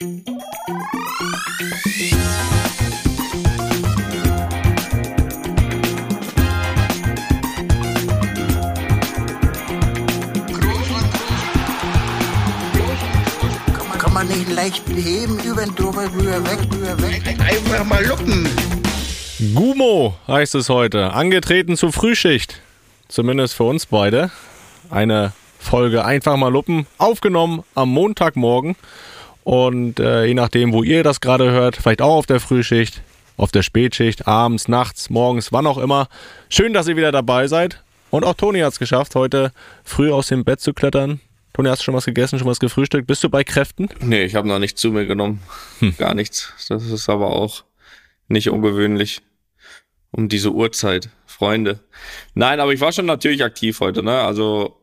Kann man nicht leicht beheben, über den drüber, rüber, weg, rüber, weg. Einfach mal luppen. Gumo heißt es heute. Angetreten zur Frühschicht. Zumindest für uns beide. Eine Folge einfach mal luppen. Aufgenommen am Montagmorgen. Und äh, je nachdem, wo ihr das gerade hört, vielleicht auch auf der Frühschicht, auf der Spätschicht, abends, nachts, morgens, wann auch immer. Schön, dass ihr wieder dabei seid. Und auch Toni hat es geschafft, heute früh aus dem Bett zu klettern. Toni, hast du schon was gegessen, schon was gefrühstückt? Bist du bei Kräften? Nee, ich habe noch nichts zu mir genommen. Gar nichts. Das ist aber auch nicht ungewöhnlich um diese Uhrzeit, Freunde. Nein, aber ich war schon natürlich aktiv heute, ne? Also,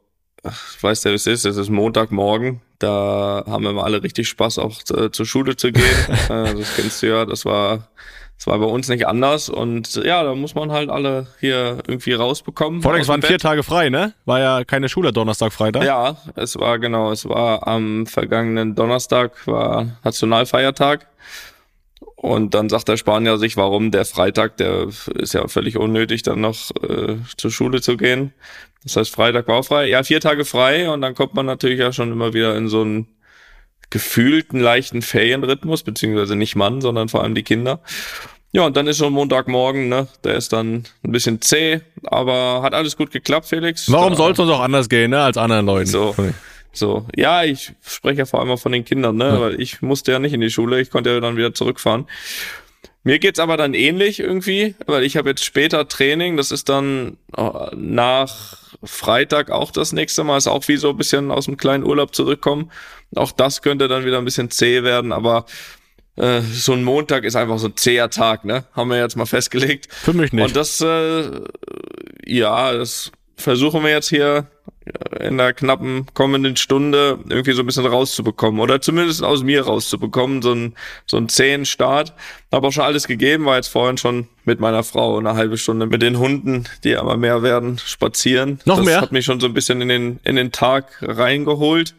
ich weiß ja, wie es ist. Es ist Montagmorgen. Da haben wir mal alle richtig Spaß, auch zu, zur Schule zu gehen. Äh, das kennst du ja. Das war, das war bei uns nicht anders. Und ja, da muss man halt alle hier irgendwie rausbekommen. Vor allem, waren dem vier Bett. Tage frei, ne? War ja keine Schule Donnerstag, Freitag. Ja, es war genau, es war am vergangenen Donnerstag, war Nationalfeiertag. Und dann sagt der Spanier sich, warum der Freitag, der ist ja völlig unnötig, dann noch äh, zur Schule zu gehen. Das heißt, Freitag war frei. Ja, vier Tage frei und dann kommt man natürlich ja schon immer wieder in so einen gefühlten, leichten Ferienrhythmus, beziehungsweise nicht Mann, sondern vor allem die Kinder. Ja, und dann ist schon Montagmorgen, ne? Der ist dann ein bisschen zäh, aber hat alles gut geklappt, Felix. Warum soll es uns auch anders gehen, ne? Als anderen Leuten? So. So, ja, ich spreche ja vor allem von den Kindern, ne? Weil ich musste ja nicht in die Schule, ich konnte ja dann wieder zurückfahren. Mir geht's aber dann ähnlich irgendwie, weil ich habe jetzt später Training, das ist dann äh, nach Freitag auch das nächste Mal, ist auch wie so ein bisschen aus dem kleinen Urlaub zurückkommen. Auch das könnte dann wieder ein bisschen zäh werden, aber äh, so ein Montag ist einfach so ein zäher Tag, ne? Haben wir jetzt mal festgelegt. Für mich nicht. Und das, äh, ja, das versuchen wir jetzt hier in der knappen kommenden Stunde irgendwie so ein bisschen rauszubekommen oder zumindest aus mir rauszubekommen, so ein so ein zähen Start. Habe auch schon alles gegeben, war jetzt vorhin schon mit meiner Frau eine halbe Stunde mit den Hunden, die immer mehr werden, spazieren. Noch das mehr? hat mich schon so ein bisschen in den in den Tag reingeholt.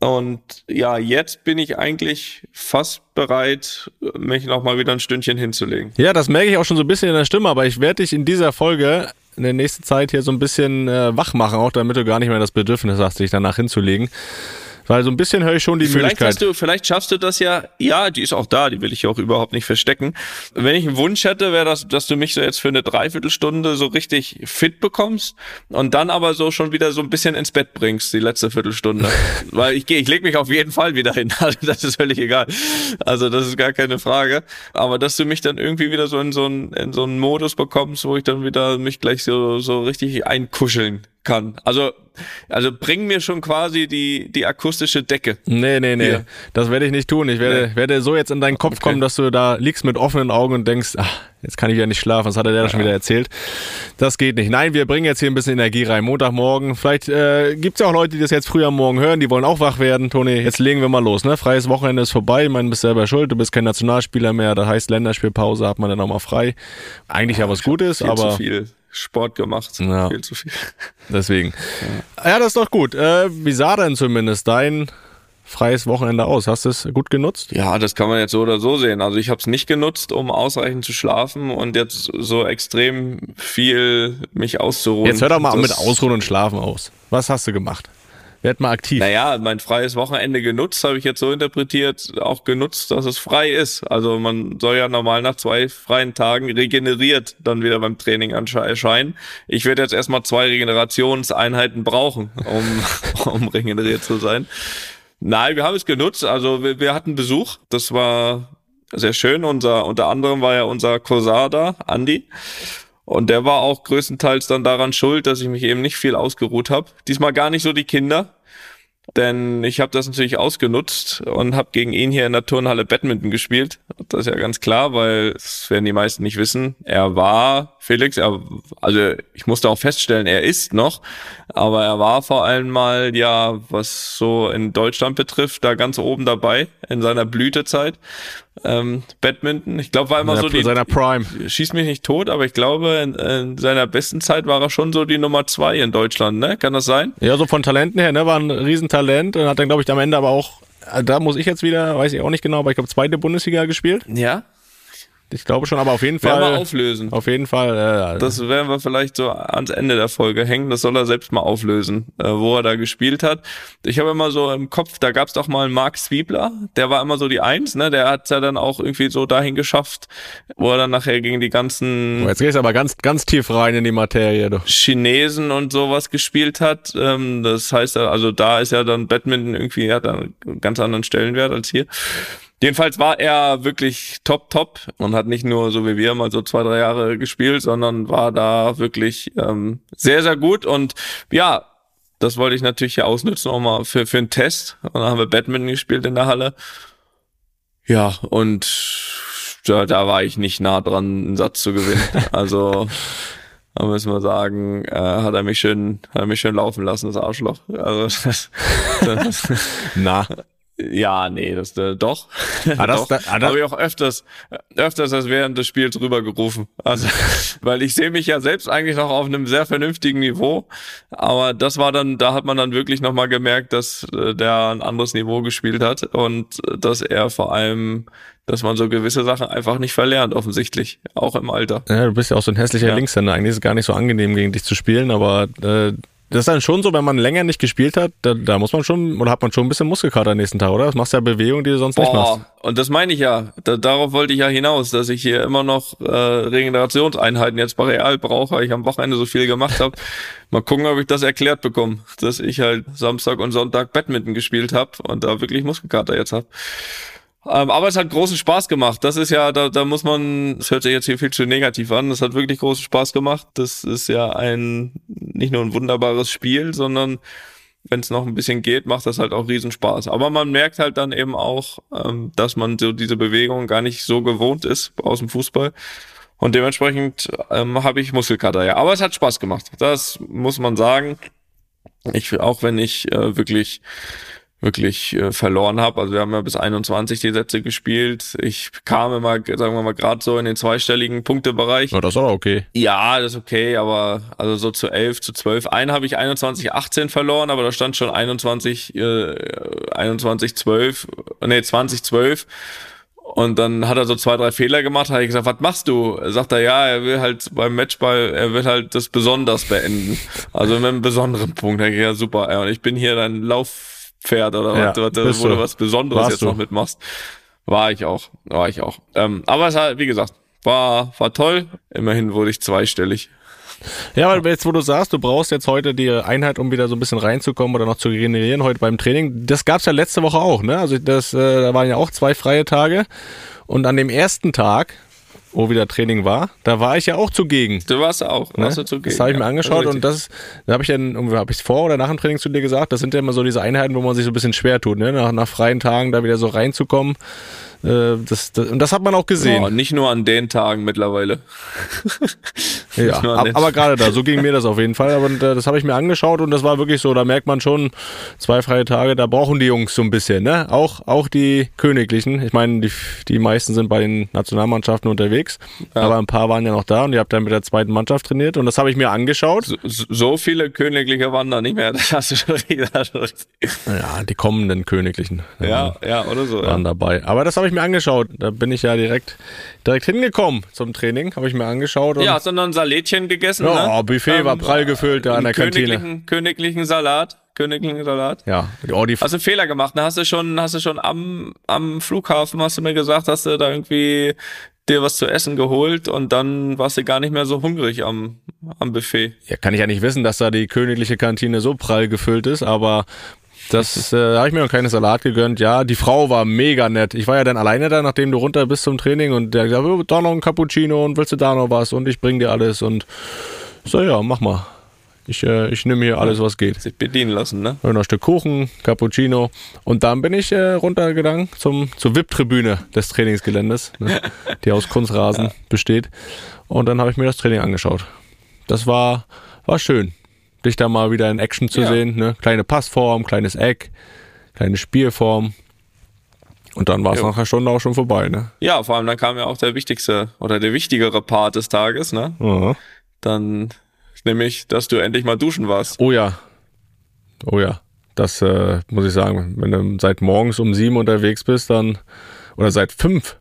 Und ja, jetzt bin ich eigentlich fast bereit, mich noch mal wieder ein Stündchen hinzulegen. Ja, das merke ich auch schon so ein bisschen in der Stimme, aber ich werde dich in dieser Folge in der nächsten Zeit hier so ein bisschen äh, wach machen, auch damit du gar nicht mehr das Bedürfnis hast, dich danach hinzulegen. Weil so ein bisschen höre ich schon die Vielleicht Möglichkeit. hast du, vielleicht schaffst du das ja. Ja, die ist auch da, die will ich auch überhaupt nicht verstecken. Wenn ich einen Wunsch hätte, wäre das, dass du mich so jetzt für eine Dreiviertelstunde so richtig fit bekommst und dann aber so schon wieder so ein bisschen ins Bett bringst, die letzte Viertelstunde. Weil ich gehe, ich leg mich auf jeden Fall wieder hin. Also das ist völlig egal. Also das ist gar keine Frage. Aber dass du mich dann irgendwie wieder so in so einen, in so einen Modus bekommst, wo ich dann wieder mich gleich so, so richtig einkuscheln kann. Also, also bring mir schon quasi die, die akustische Decke. Nee, nee, nee. Hier. Das werde ich nicht tun. Ich werde, Nee. werde so jetzt in deinen Kopf Okay. kommen, dass du da liegst mit offenen Augen und denkst, ach, jetzt kann ich ja nicht schlafen. Was hat er da schon wieder erzählt? Das geht nicht. Nein, wir bringen jetzt hier ein bisschen Energie rein. Montagmorgen. Vielleicht äh, gibt's ja auch Leute, die das jetzt früh am Morgen hören, die wollen auch wach werden. Toni, jetzt legen wir mal los. Ne? Freies Wochenende ist vorbei. Ich meine, du bist selber schuld. Du bist kein Nationalspieler mehr. Das heißt, Länderspielpause hat man dann auch mal frei. Eigentlich ja was Gutes, Viel aber zu viel Sport gemacht. Ja. Viel zu viel. deswegen. Ja, das ist doch gut. Äh, wie sah denn zumindest dein freies Wochenende aus? Hast du es gut genutzt? Ja, das kann man jetzt so oder so sehen. Also ich habe es nicht genutzt, um ausreichend zu schlafen und jetzt so extrem viel mich auszuruhen. Jetzt hör doch mal Das- mit Ausruhen und Schlafen aus. Was hast du gemacht? Werd mal aktiv. Naja, mein freies Wochenende genutzt, habe ich jetzt so interpretiert, auch genutzt, dass es frei ist. Also man soll ja normal nach zwei freien Tagen regeneriert dann wieder beim Training erscheinen. Ich werde jetzt erstmal zwei Regenerationseinheiten brauchen, um, um regeneriert zu sein. Nein, wir haben es genutzt. Also wir, wir hatten Besuch. Das war sehr schön. Unser, unter anderem war ja unser Cousin da, Andi. Und der war auch größtenteils dann daran schuld, dass ich mich eben nicht viel ausgeruht habe. Diesmal gar nicht so die Kinder. Denn ich habe das natürlich ausgenutzt und habe gegen ihn hier in der Turnhalle Badminton gespielt. Das ist ja ganz klar, weil das werden die meisten nicht wissen. Er war, Felix, er, also ich musste auch feststellen, er ist noch, aber er war vor allem mal, ja, was so in Deutschland betrifft, da ganz oben dabei in seiner Blütezeit. Ähm, Badminton, ich glaube, war immer In so die, seiner Prime. schieß mich nicht tot, aber ich glaube, in, in seiner besten Zeit war er schon so die Nummer zwei in Deutschland, ne? Kann das sein? Ja, so von Talenten her, ne, war ein Riesentalent und hat dann, glaube ich, am Ende aber auch da muss ich jetzt wieder, weiß ich auch nicht genau, aber ich glaube, zweite Bundesliga gespielt. Ja? Ich glaube schon, aber auf jeden Werden Fall. wir auflösen. Auf jeden Fall. Äh, Das werden wir vielleicht so ans Ende der Folge hängen. Das soll er selbst mal auflösen, äh, wo er da gespielt hat. Ich habe immer so im Kopf, da gab es doch mal einen Mark Zwiebler, der war immer so die Eins, ne? Der hat ja dann auch irgendwie so dahin geschafft, wo er dann nachher gegen die ganzen jetzt gehst du aber ganz, ganz tief rein in die Materie. Du. Chinesen und sowas gespielt hat. Ähm, das heißt, also da ist ja dann Badminton irgendwie, hat einen ganz anderen Stellenwert als hier. Jedenfalls war er wirklich top, top und hat nicht nur so wie wir mal so zwei, drei Jahre gespielt, sondern war da wirklich ähm, sehr, sehr gut und ja, das wollte ich natürlich hier ausnutzen, auch mal für, für einen Test. Und dann haben wir Badminton gespielt in der Halle. Ja, und da, da war ich nicht nah dran, einen Satz zu gewinnen. Also da müssen wir sagen, äh, hat er mich schön, hat er mich schön laufen lassen, das Arschloch. Also das, das, Na, ja, nee, das äh, doch. Ah, das- doch. da- ah, das- Habe ich auch öfters, öfters als während des Spiels rübergerufen. Also, weil ich sehe mich ja selbst eigentlich noch auf einem sehr vernünftigen Niveau. Aber das war dann, da hat man dann wirklich nochmal gemerkt, dass äh, der ein anderes Niveau gespielt hat und dass er vor allem, dass man so gewisse Sachen einfach nicht verlernt, offensichtlich. Auch im Alter. ja, du bist ja auch so ein hässlicher Ja. Linkshänder. Eigentlich ist es gar nicht so angenehm, gegen dich zu spielen, aber äh, das ist dann schon so, wenn man länger nicht gespielt hat, da, da muss man schon, oder hat man schon ein bisschen Muskelkater am nächsten Tag, oder? Das machst du ja Bewegungen, die du sonst nicht machst. Boah, und das meine ich ja. Da, darauf wollte ich ja hinaus, dass ich hier immer noch äh, Regenerationseinheiten jetzt bei Real brauche, weil ich am Wochenende so viel gemacht habe. Mal gucken, ob ich das erklärt bekomme, dass ich halt Samstag und Sonntag Badminton gespielt habe und da wirklich Muskelkater jetzt habe. Ähm, aber es hat großen Spaß gemacht. Das ist ja, da, da muss man, das hört sich jetzt hier viel zu negativ an, das hat wirklich großen Spaß gemacht. Das ist ja ein, nicht nur ein wunderbares Spiel, sondern wenn es noch ein bisschen geht, macht das halt auch riesen Spaß. Aber man merkt halt dann eben auch, ähm, dass man so diese Bewegung gar nicht so gewohnt ist aus dem Fußball. Und dementsprechend ähm, habe ich Muskelkater, ja. Aber es hat Spaß gemacht. Das muss man sagen. Ich, auch wenn ich äh, wirklich wirklich äh, verloren habe. Also wir haben ja bis 21 die Sätze gespielt. Ich kam immer, sagen wir mal, gerade so in den zweistelligen Punktebereich. Ja, das ist aber okay. Ja, das ist okay, aber also so zu 11, zu 12. Einen habe ich 21, 18 verloren, aber da stand schon 21, äh, 21, 12, nee, 20, 12. Und dann hat er so zwei, drei Fehler gemacht, habe ich gesagt, was machst du? Sagt er, ja, er will halt beim Matchball, er will halt das besonders beenden. Also mit einem besonderen Punkt. Da ich, ja, super, ey, und ich bin hier dein Laufpferd oder Ja, was, was, wo du was Besonderes Warst jetzt du. noch mitmachst. War ich auch, war ich auch. Ähm, aber es hat, wie gesagt, war, war toll. Immerhin wurde ich zweistellig. Ja, weil jetzt, wo du sagst, du brauchst jetzt heute die Einheit, um wieder so ein bisschen reinzukommen oder noch zu regenerieren heute beim Training. Das gab's ja letzte Woche auch, ne? Also das, äh, da waren ja auch zwei freie Tage. Und an dem ersten Tag, wo wieder Training war, da war ich ja auch zugegen. Du warst auch, Ne? warst du zugegen. das habe ich mir ja. angeschaut ist und das, da habe ich dann, habe ich vor oder nach dem Training zu dir gesagt, das sind ja immer so diese Einheiten, wo man sich so ein bisschen schwer tut, ne? Nach, nach freien Tagen da wieder so reinzukommen. Äh, das, das, und das hat man auch gesehen. Oh, nicht nur an den Tagen mittlerweile. Ja, ab, aber gerade da, so ging mir das auf jeden Fall. Aber äh, das habe ich mir angeschaut und das war wirklich so, da merkt man schon, zwei freie Tage, da brauchen die Jungs so ein bisschen, ne? Auch, auch die Königlichen. Ich meine, die, die meisten sind bei den Nationalmannschaften unterwegs, aber ein paar waren ja noch da und ihr habt dann mit der zweiten Mannschaft trainiert und das habe ich mir angeschaut. So, so viele Königliche waren da nicht mehr. Das hast du schon gesagt. Ja, die kommenden Königlichen. Ja, ja, oder so. waren Ja. dabei. Aber das habe ich mir angeschaut. Da bin ich ja direkt, direkt hingekommen zum Training, habe ich mir angeschaut. Ja, hast du noch ein Salätchen gegessen? Ja, ne? Buffet war prall gefüllt da an der einen Kantine. Königlichen, königlichen Salat. Königlichen Salat. ja, oh, die Hast du einen Fehler gemacht? Ne? Hast du schon, hast du schon am, am Flughafen, hast du mir gesagt, hast du da irgendwie dir was zu essen geholt und dann warst du gar nicht mehr so hungrig am, am Buffet. Ja, kann ich ja nicht wissen, dass da die königliche Kantine so prall gefüllt ist, aber das äh, habe ich mir noch keine Salat gegönnt. Ja, die Frau war mega nett. Ich war ja dann alleine da, nachdem du runter bist zum Training und der hat gesagt, oh, da noch ein Cappuccino und willst du da noch was und ich bring dir alles und so ja, mach mal. Ich, äh, ich nehme hier alles, was geht. Sich bedienen lassen, ne? Und noch ein Stück Kuchen, Cappuccino. Und dann bin ich äh, runtergegangen zum, zur VIP-Tribüne des Trainingsgeländes, ne, die aus Kunstrasen besteht. Und dann habe ich mir das Training angeschaut. Das war, war schön, dich da mal wieder in Action zu Ja. sehen. Ne? Kleine Passform, kleines Eck, kleine Spielform. Und dann war es nach einer Stunde auch schon vorbei. Ne? Ja, vor allem dann kam ja auch der wichtigste oder der wichtigere Part des Tages, ne? Ja. Dann nämlich, dass du endlich mal duschen warst. Oh ja. Oh ja. das äh, muss ich sagen, wenn du seit morgens um sieben unterwegs bist, dann, oder seit fünf,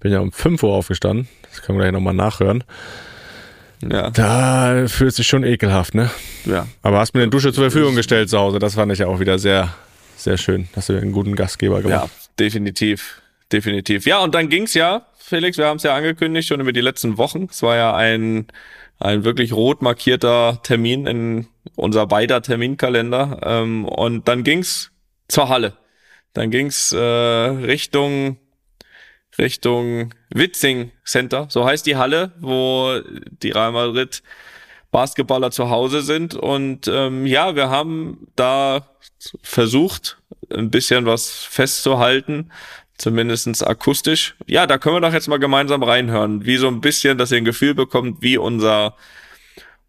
bin ja um fünf Uhr aufgestanden, das können wir gleich nochmal nachhören. Ja. Da fühlt sich schon ekelhaft, ne? Ja. Aber hast mir eine Dusche zur Verfügung gestellt zu Hause, das fand ich ja auch wieder sehr, sehr schön. Hast du einen guten Gastgeber gemacht. Ja, definitiv. Definitiv. Ja, und dann ging's ja, Felix, wir haben es ja angekündigt schon über die letzten Wochen. Es war ja ein, ein wirklich rot markierter Termin in unser beider Terminkalender. Ähm, und dann ging's zur Halle. Dann ging's äh, Richtung Richtung Witzing Center, so heißt die Halle, wo die Real Madrid Basketballer zu Hause sind. Und ähm, ja, wir haben da versucht, ein bisschen was festzuhalten, zumindestens akustisch. Ja, da können wir doch jetzt mal gemeinsam reinhören, wie so ein bisschen, dass ihr ein Gefühl bekommt, wie unser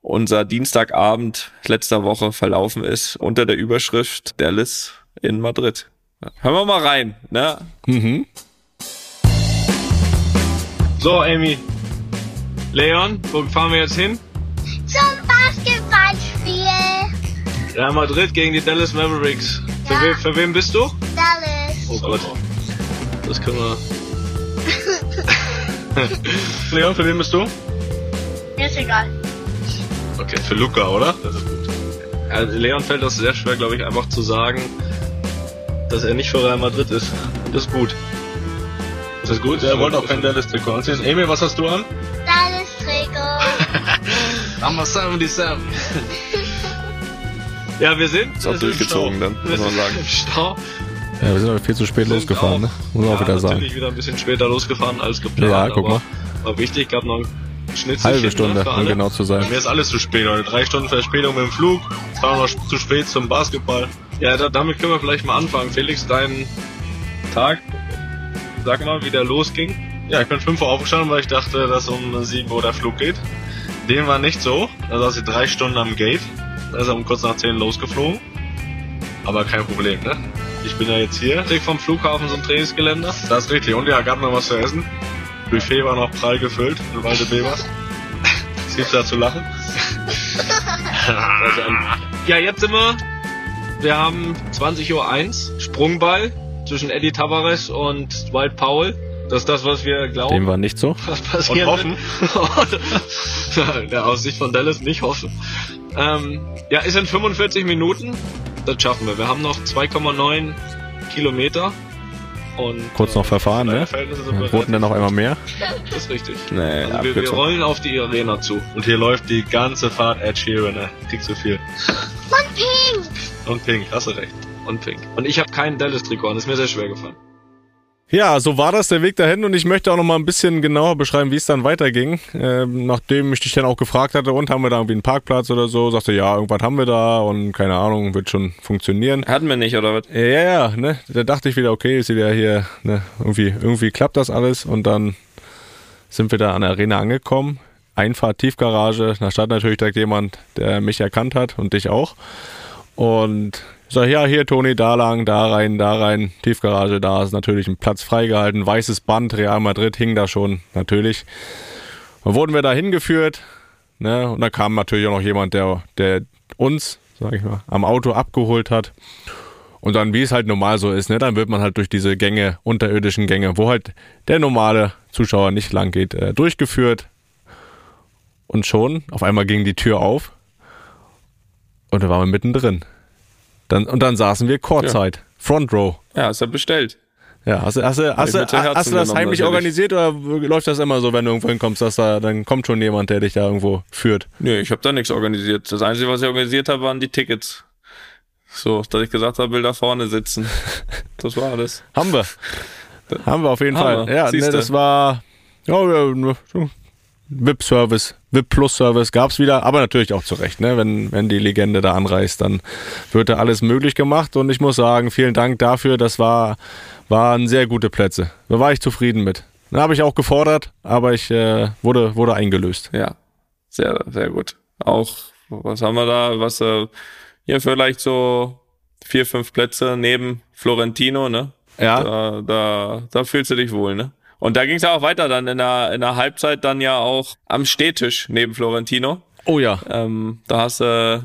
unser Dienstagabend letzter Woche verlaufen ist unter der Überschrift Dallas in Madrid. Hören wir mal rein, ne? Mhm. So, Amy. Leon, wo fahren wir jetzt hin? Zum Basketballspiel. Real Madrid gegen die Dallas Mavericks. Für, Ja. we für wen bist du? Dallas. Oh Gott. Das können wir. Leon, für wen bist du? Mir ist egal. Okay, für Luca, oder? Das ist gut. Also Leon fällt das sehr schwer, glaube ich, einfach zu sagen, dass er nicht für Real Madrid ist. Das ist gut. Das ist gut, er wollte auch kein Dallas-Trikot anziehen. Emil, was hast du an? Dallas Trikot. Number 77. ja, wir sind. Ist auch wir durchgezogen dann, muss Wir man sind sagen. im Stau. Ja, wir sind aber viel zu spät Wir sind losgefahren, ne? auch- Muss man auch ja, wieder sagen. natürlich wieder ein bisschen später losgefahren als geplant. Ja, guck mal. War wichtig, gab noch ein Schnitzelchen. Halbe Stunde, ne, für um genau zu sein. Mir ist alles zu spät, Leute. Drei Stunden Verspätung mit dem Flug. Es war noch zu spät zum Basketball. Ja, da, damit können wir vielleicht mal anfangen. Felix, dein Tag, sag mal, wie der losging. Ja, ich bin 5 Uhr aufgestanden, weil ich dachte, dass um 7 Uhr der Flug geht. Dem war nicht so. Da saß ich drei Stunden am Gate. Da ist er um kurz nach 10 losgeflogen. Aber kein Problem, ne? Ich bin ja jetzt hier, direkt vom Flughafen zum Trainingsgelände. Das ist richtig. Und ja, gab noch was zu essen. Buffet war noch prall gefüllt in Waldebebers. Es gibt da zu lachen. Ja, jetzt sind wir. Wir haben 20.01 Uhr Sprungball zwischen Eddie Tavares und Dwight Powell. Das ist das, was wir glauben. Dem war nicht so. was passieren Und hoffen. ja, aus Sicht von Dallas nicht hoffen. Ähm, ja, ist in 45 Minuten. Das schaffen wir. Wir haben noch 2,9 Kilometer. Und, Kurz noch verfahren, für ne? Roten dann noch einmal mehr. Das ist richtig. Nee, Also wir, wir rollen auf die Arena zu. Und hier läuft die ganze Fahrt Ed Sheeran, ne? Kriegst zu viel. Und Pink. Und Pink, hast du recht. Und Pink. Und ich habe keinen Dallas-Trikot an, ist mir sehr schwer gefallen. Ja, so war das der Weg dahin und ich möchte auch noch mal ein bisschen genauer beschreiben, wie es dann weiterging. Ähm, nachdem ich dich dann auch gefragt hatte, und haben wir da irgendwie einen Parkplatz oder so, sagte ja, irgendwas haben wir da und keine Ahnung, wird schon funktionieren. Hatten wir nicht, oder was? Ja, ja, ja, ne? Da dachte ich wieder, okay, ist wieder hier, ne, irgendwie, irgendwie klappt das alles und dann sind wir da an der Arena angekommen. Einfahrt, Tiefgarage, da stand natürlich direkt jemand, der mich erkannt hat und dich auch. Und ich ja, hier, Toni, da lang, da rein, da rein, Tiefgarage, da ist natürlich ein Platz freigehalten, weißes Band, Real Madrid hing da schon, natürlich. Dann wurden wir da hingeführt, ne, und da kam natürlich auch noch jemand, der, der uns, sag ich mal, am Auto abgeholt hat. Und dann, wie es halt normal so ist, ne, dann wird man halt durch diese Gänge, unterirdischen Gänge, wo halt der normale Zuschauer nicht lang geht, äh, durchgeführt. Und schon, auf einmal ging die Tür auf und da waren wir mittendrin. Dann, und dann saßen wir Courtside, Front Row. Ja, ist ja bestellt. Ja, hast du, hast du, hast du, Herzen hast du das heimlich organisiert oder läuft das immer so, wenn du irgendwo hinkommst, dass da, dann kommt schon jemand, der dich da irgendwo führt? Nee, ich habe da nichts organisiert. Das Einzige, was ich organisiert habe, waren die Tickets. So, dass ich gesagt habe, will da vorne sitzen. Das war alles. Haben wir. Haben wir auf jeden Fall. Ja, ne, das war ja, ja, VIP-Service, VIP-Plus-Service gab's wieder, aber natürlich auch zu Recht. Ne? Wenn, wenn die Legende da anreist, dann wird da alles möglich gemacht und ich muss sagen, vielen Dank dafür. Das war, waren sehr gute Plätze. Da war ich zufrieden mit. Da habe ich auch gefordert, aber ich äh, wurde, wurde eingelöst. Ja, sehr, sehr gut. Auch, was haben wir da? Was, äh, ja, vielleicht so vier, fünf Plätze neben Florentino, ne? Ja, Da, da, da fühlst du dich wohl, ne? Und da ging es ja auch weiter dann in der, in der Halbzeit dann ja auch am Stehtisch neben Florentino. oh ja. Ähm, da hast du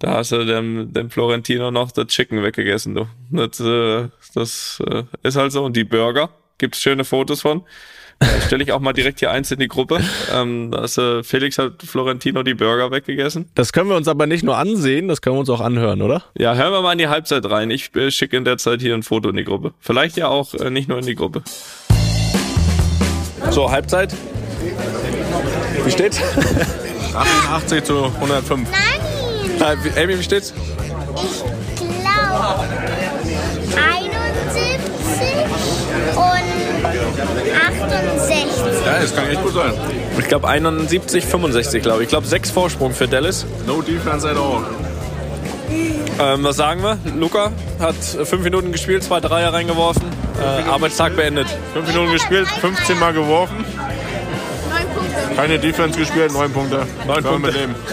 Da hast du dem, dem Florentino noch das Chicken weggegessen, du. Das, äh, das äh, ist halt so. Und die Burger, gibt's schöne Fotos von. Äh, Stelle ich auch mal direkt hier eins in die Gruppe. Ähm, da ist, äh, Felix hat Florentino die Burger weggegessen. Das können wir uns aber nicht nur ansehen, das können wir uns auch anhören, oder? Ja, hören wir mal in die Halbzeit rein. Ich äh, schicke in der Zeit hier ein Foto in die Gruppe. Vielleicht ja auch äh, nicht nur in die Gruppe. So, Halbzeit. Wie steht's? 88 zu 105. Nein, Äh, wie- Amy, wie steht's? ich glaube 71 und 68. Ja, das kann echt gut sein. Ich glaube 71, 65, glaube ich. Ich glaube sechs Vorsprung für Dallas. No defense at all. Ähm, was sagen wir? Luca hat fünf Minuten gespielt, zwei Dreier reingeworfen. Äh, Arbeitstag beendet. Fünf Minuten gespielt, 15 Mal geworfen. Keine Defense gespielt, 9 Punkte. 9 Punkte. Mit dem.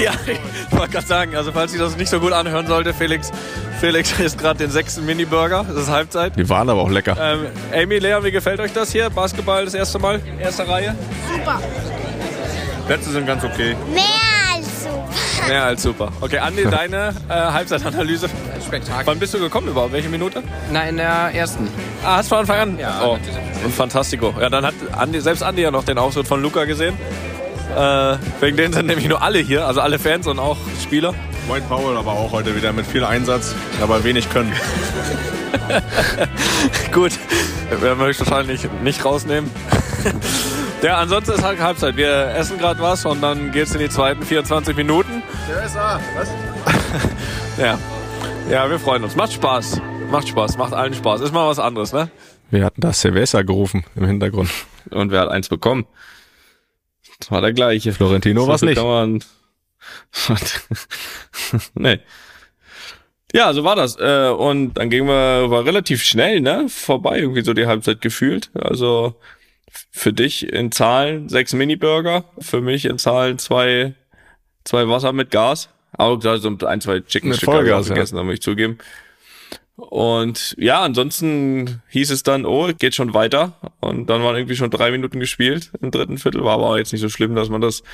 Ja, ich wollte gerade sagen, also falls ihr das nicht so gut anhören sollte, Felix, Felix isst gerade den sechsten Mini-Burger. Das ist Halbzeit. Die waren aber auch lecker. Ähm, Amy, Lea, wie gefällt euch das hier? Basketball das erste Mal, erste Reihe? Super. Plätze sind ganz okay. Super. Mehr als super. Okay, Andi, deine äh, Halbzeitanalyse. Spektakel. Wann bist du gekommen überhaupt? Welche Minute? Na, in der ersten. Ah, hast du von Anfang an? Ja, Oh, und Fantastico. Ja, dann hat Andi, selbst Andi ja noch den Auftritt von Luca gesehen. Äh, wegen denen sind nämlich nur alle hier, also alle Fans und auch Spieler. White Powell aber auch heute wieder mit viel Einsatz, aber wenig können. Gut, werden wir höchstwahrscheinlich nicht rausnehmen. Ja, ansonsten ist halt Halbzeit. Wir essen gerade was und dann geht's in die zweiten 24 Minuten. Was? Ja. Ja, wir freuen uns. Macht Spaß. Macht Spaß, macht allen Spaß. Ist mal was anderes, ne? Wir hatten da Silvester gerufen im Hintergrund. Und wer hat eins bekommen? Das war der gleiche. Florentino war's So nicht. Man nee. Ja, so war das. Äh, Und dann ging wir, war relativ schnell, ne? Vorbei, irgendwie so die Halbzeit gefühlt. Also für dich in Zahlen sechs Mini-Burger, für mich in Zahlen zwei, zwei Wasser mit Gas. Aber gesagt, so ein, zwei Chicken Mit Stück habe ich auch Vollgas, ja. gegessen, da muss ich zugeben. Und ja, ansonsten hieß es dann, oh, geht schon weiter. Und dann waren irgendwie schon drei Minuten gespielt im dritten Viertel. War aber auch jetzt nicht so schlimm, dass man das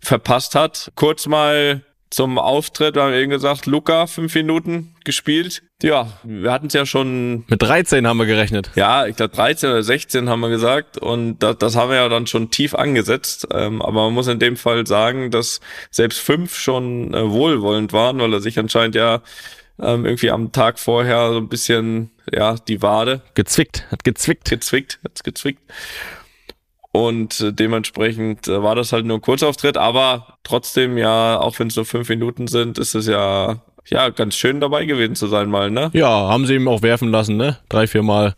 verpasst hat. Kurz mal zum Auftritt, wir haben eben gesagt, Luca, fünf Minuten gespielt. Ja, wir hatten es ja schon, Mit 13 haben wir gerechnet. ja, ich glaube 13 oder 16 haben wir gesagt. Und das, das haben wir ja dann schon tief angesetzt. Ähm, aber man muss in dem Fall sagen, dass selbst fünf schon äh, wohlwollend waren, weil er sich anscheinend ja ähm, irgendwie am Tag vorher so ein bisschen, ja, die Wade Gezwickt, hat gezwickt. gezwickt, hat's gezwickt. Und äh, dementsprechend äh, war das halt nur ein Kurzauftritt, aber trotzdem ja, auch wenn es nur fünf Minuten sind, ist es ja ja ganz schön dabei gewesen zu sein mal, ne? Ja, haben sie ihm auch werfen lassen, ne? Drei, vier Mal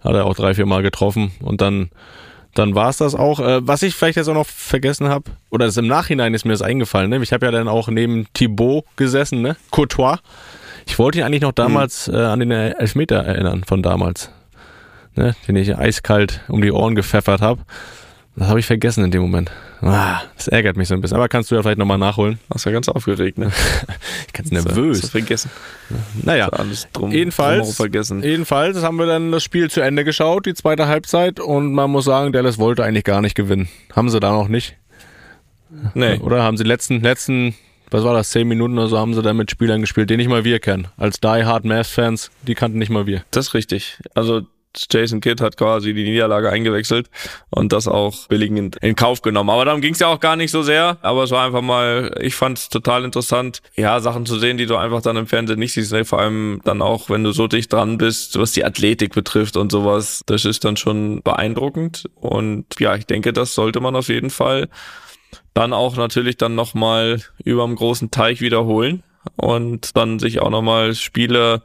hat er auch drei, vier Mal getroffen und dann, dann war es das auch. Äh, was ich vielleicht jetzt auch noch vergessen habe, oder das im Nachhinein ist mir das eingefallen, ne? Ich habe ja dann auch neben Thibaut gesessen, ne? Courtois. Ich wollte ihn eigentlich noch damals äh, an den Elfmeter erinnern von damals, ne? Den ich eiskalt um die Ohren gepfeffert habe. Das habe ich vergessen in dem Moment. Ah, das ärgert mich so ein bisschen. Aber kannst du ja vielleicht nochmal nachholen. Warst ja ganz aufgeregt, ne? Ich ganz nervös. vergessen. Naja, Alles drum. Jedenfalls, vergessen. jedenfalls haben wir dann das Spiel zu Ende geschaut, die zweite Halbzeit, und man muss sagen, Dallas wollte eigentlich gar nicht gewinnen. Haben sie da noch nicht? Nee. Oder haben sie letzten, letzten, was war das, zehn Minuten oder so, haben sie dann mit Spielern gespielt, die nicht mal wir kennen. Als Die Hard Mavs-Fans, die kannten nicht mal wir. Das ist richtig. Also Jason Kidd hat quasi die Niederlage eingewechselt und das auch billigend in Kauf genommen. Aber darum ging es ja auch gar nicht so sehr. Aber es war einfach mal, ich fand es total interessant, ja, Sachen zu sehen, die du einfach dann im Fernsehen nicht siehst. Vor allem dann auch, wenn du so dicht dran bist, was die Athletik betrifft und sowas. Das ist dann schon beeindruckend. Und ja, ich denke, das sollte man auf jeden Fall dann auch natürlich dann nochmal über dem großen Teich wiederholen und dann sich auch nochmal Spiele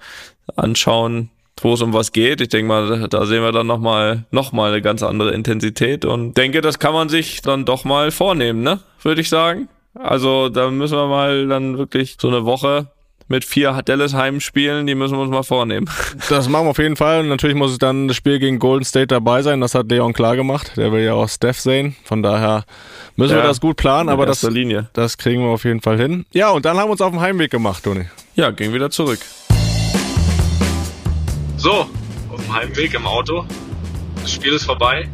anschauen, wo es um was geht. Ich denke mal, da sehen wir dann nochmal noch mal eine ganz andere Intensität und denke, das kann man sich dann doch mal vornehmen, ne? Würde ich sagen. Also da müssen wir mal dann wirklich so eine Woche mit vier Dallas Heimspielen, die müssen wir uns mal vornehmen. Das machen wir auf jeden Fall. Natürlich muss es dann das Spiel gegen Golden State dabei sein. Das hat Leon klar gemacht. Der will ja auch Steph sehen. Von daher müssen wir Ja, das gut planen, aber das, das kriegen wir auf jeden Fall hin. Ja, und dann haben wir uns auf den Heimweg gemacht, Toni. Ja, ging wieder zurück. So, auf dem Heimweg im Auto. Das Spiel ist vorbei.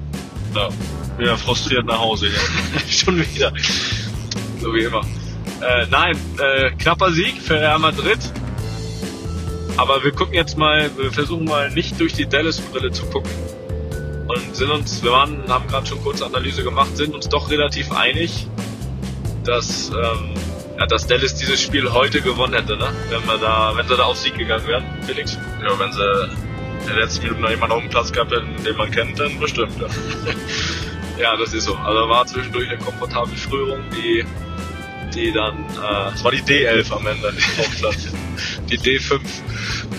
Ja, wieder frustriert nach Hause. Ja. Schon wieder. So wie immer. Äh, nein, äh, knapper Sieg für Real Madrid. Aber wir gucken jetzt mal, wir versuchen mal nicht durch die Dallas-Brille zu gucken. Und sind uns, wir waren, haben gerade schon kurz Analyse gemacht, sind uns doch relativ einig, dass, ähm, ja, dass Dallas dieses Spiel heute gewonnen hätte, ne? Wenn wir da, wenn sie da auf Sieg gegangen wären, Felix. Ja, wenn sie in den letzten Minuten noch jemanden auf dem Platz gehabt hätten, den man kennt, dann bestimmt. Ja. Ja, das ist so. Also war zwischendurch eine komfortable Führung, die, die dann, äh, Das war die D11 am Ende auf Platz. die D5.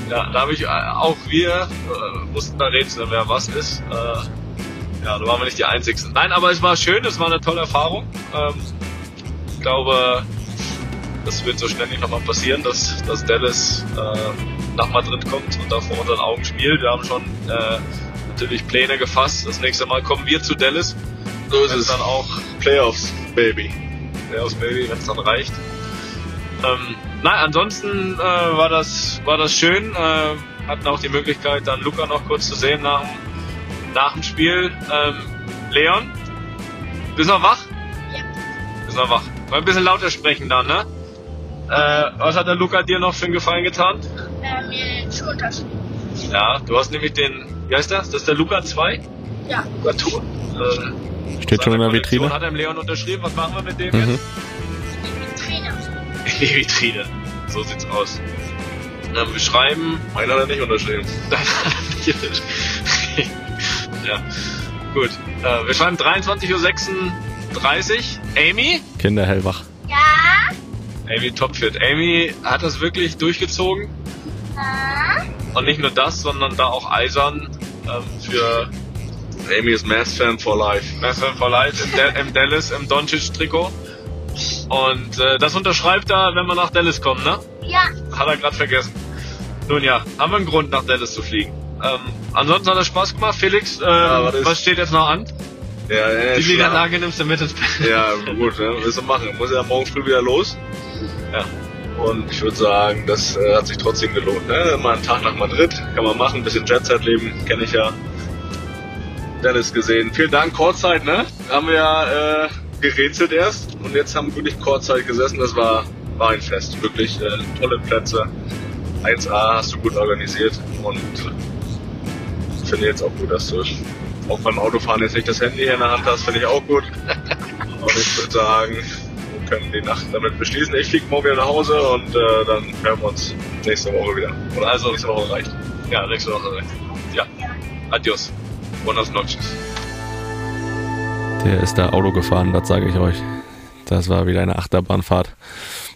Ja, da habe ich, äh, auch wir äh, mussten da rätseln, wer was ist. Äh, ja, da waren wir nicht die Einzigen. Nein, aber es war schön, es war eine tolle Erfahrung. Ähm, ich glaube, das wird so schnell nicht nochmal passieren, dass, dass Dallas äh, nach Madrid kommt und da vor unseren Augen spielt. Wir haben schon äh, natürlich Pläne gefasst. Das nächste Mal kommen wir zu Dallas. So ist es. dann auch Playoffs, Baby. Playoffs Baby, wenn es dann reicht. Ähm, nein, ansonsten äh, war das war das schön. Äh, hatten auch die Möglichkeit, dann Luca noch kurz zu sehen nach dem, nach dem Spiel. Ähm, Leon, bist du noch wach? Ja. Bist du noch wach? Mal ein bisschen lauter sprechen dann, ne? Äh, was hat der Luca dir noch für einen Gefallen getan? Äh, mir den Schuh unterschrieben. Ja, du hast nämlich den, wie heißt das? Das ist der Luca 2? Ja. Luca Tour. Äh, Steht schon in der Kollektion Vitrine. Hat er dem Leon unterschrieben. Was machen wir mit dem Mhm. jetzt? Ich bin Trainer. in die Vitrine. So sieht's aus. Ähm, wir schreiben. Meiner hat er nicht unterschrieben. ja, gut. Äh, wir schreiben 23.36 Uhr. Amy? Kinder hellwach. Ja. Amy topfit. Amy hat das wirklich durchgezogen. Ja. Und nicht nur das, sondern da auch eisern ähm, für Amy ist Mass-Fan for Life. Messer for Life im, Del- im Dallas, im Doncic-Trikot. Und äh, das unterschreibt er, wenn wir nach Dallas kommen, ne? Ja. Hat er gerade vergessen. Nun ja, haben wir einen Grund, nach Dallas zu fliegen. Ähm, ansonsten hat es Spaß gemacht. Felix, ähm, was was, steht jetzt noch an? Ja, ja, Die. Niederlage nimmst du mit ins Bett. Ja, gut, ne? willst du machen. Muss ja morgen früh wieder los. Ja. Und ich würde sagen, das äh, hat sich trotzdem gelohnt. Ne? Mal einen Tag nach Madrid, kann man machen, ein bisschen Jet-Set-Leben, kenne ich ja. Dallas gesehen. Vielen Dank, Kurzzeit, ne? Haben wir ja äh, gerätselt erst und jetzt haben wir wirklich Kurzzeit gesessen. Das war, war ein Fest. Wirklich äh, tolle Plätze. 1A hast du gut organisiert und finde jetzt auch gut, dass du auch beim Autofahren jetzt nicht das Handy hier in der Hand hast, finde ich auch gut. Und ich würde sagen, wir können die Nacht damit beschließen. Ich fliege morgen wieder nach Hause und äh, dann hören wir uns nächste Woche wieder. Oder also nächste Woche reicht. Ja, nächste Woche. Ja. Adios. Buenas noches. Der ist da Auto gefahren, das sage ich euch. Das war wieder eine Achterbahnfahrt.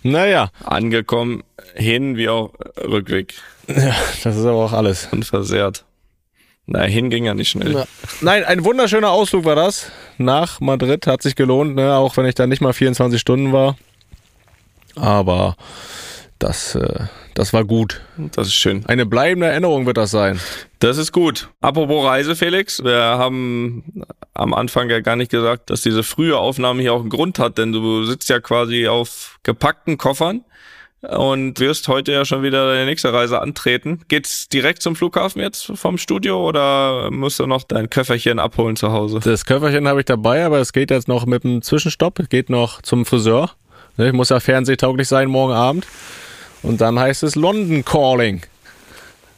Naja, Angekommen, hin wie auch Rückweg. ja, das ist aber auch alles. Unversehrt. Na, hin ging ja nicht schnell. Ja. Nein, ein wunderschöner Ausflug war das. Nach Madrid hat sich gelohnt, ne? auch wenn ich da nicht mal 24 Stunden war. Aber das, äh, das war gut. Das ist schön. Eine bleibende Erinnerung wird das sein. Das ist gut. Apropos Reise, Felix, wir haben am Anfang ja gar nicht gesagt, dass diese frühe Aufnahme hier auch einen Grund hat, denn du sitzt ja quasi auf gepackten Koffern und wirst heute ja schon wieder deine nächste Reise antreten. Geht's direkt zum Flughafen jetzt vom Studio oder musst du noch dein Köfferchen abholen zu Hause? Das Köfferchen habe ich dabei, aber es geht jetzt noch mit einem Zwischenstopp. Geht noch zum Friseur. Ne, Ich muss ja fernsehtauglich sein morgen Abend. Und dann heißt es London Calling.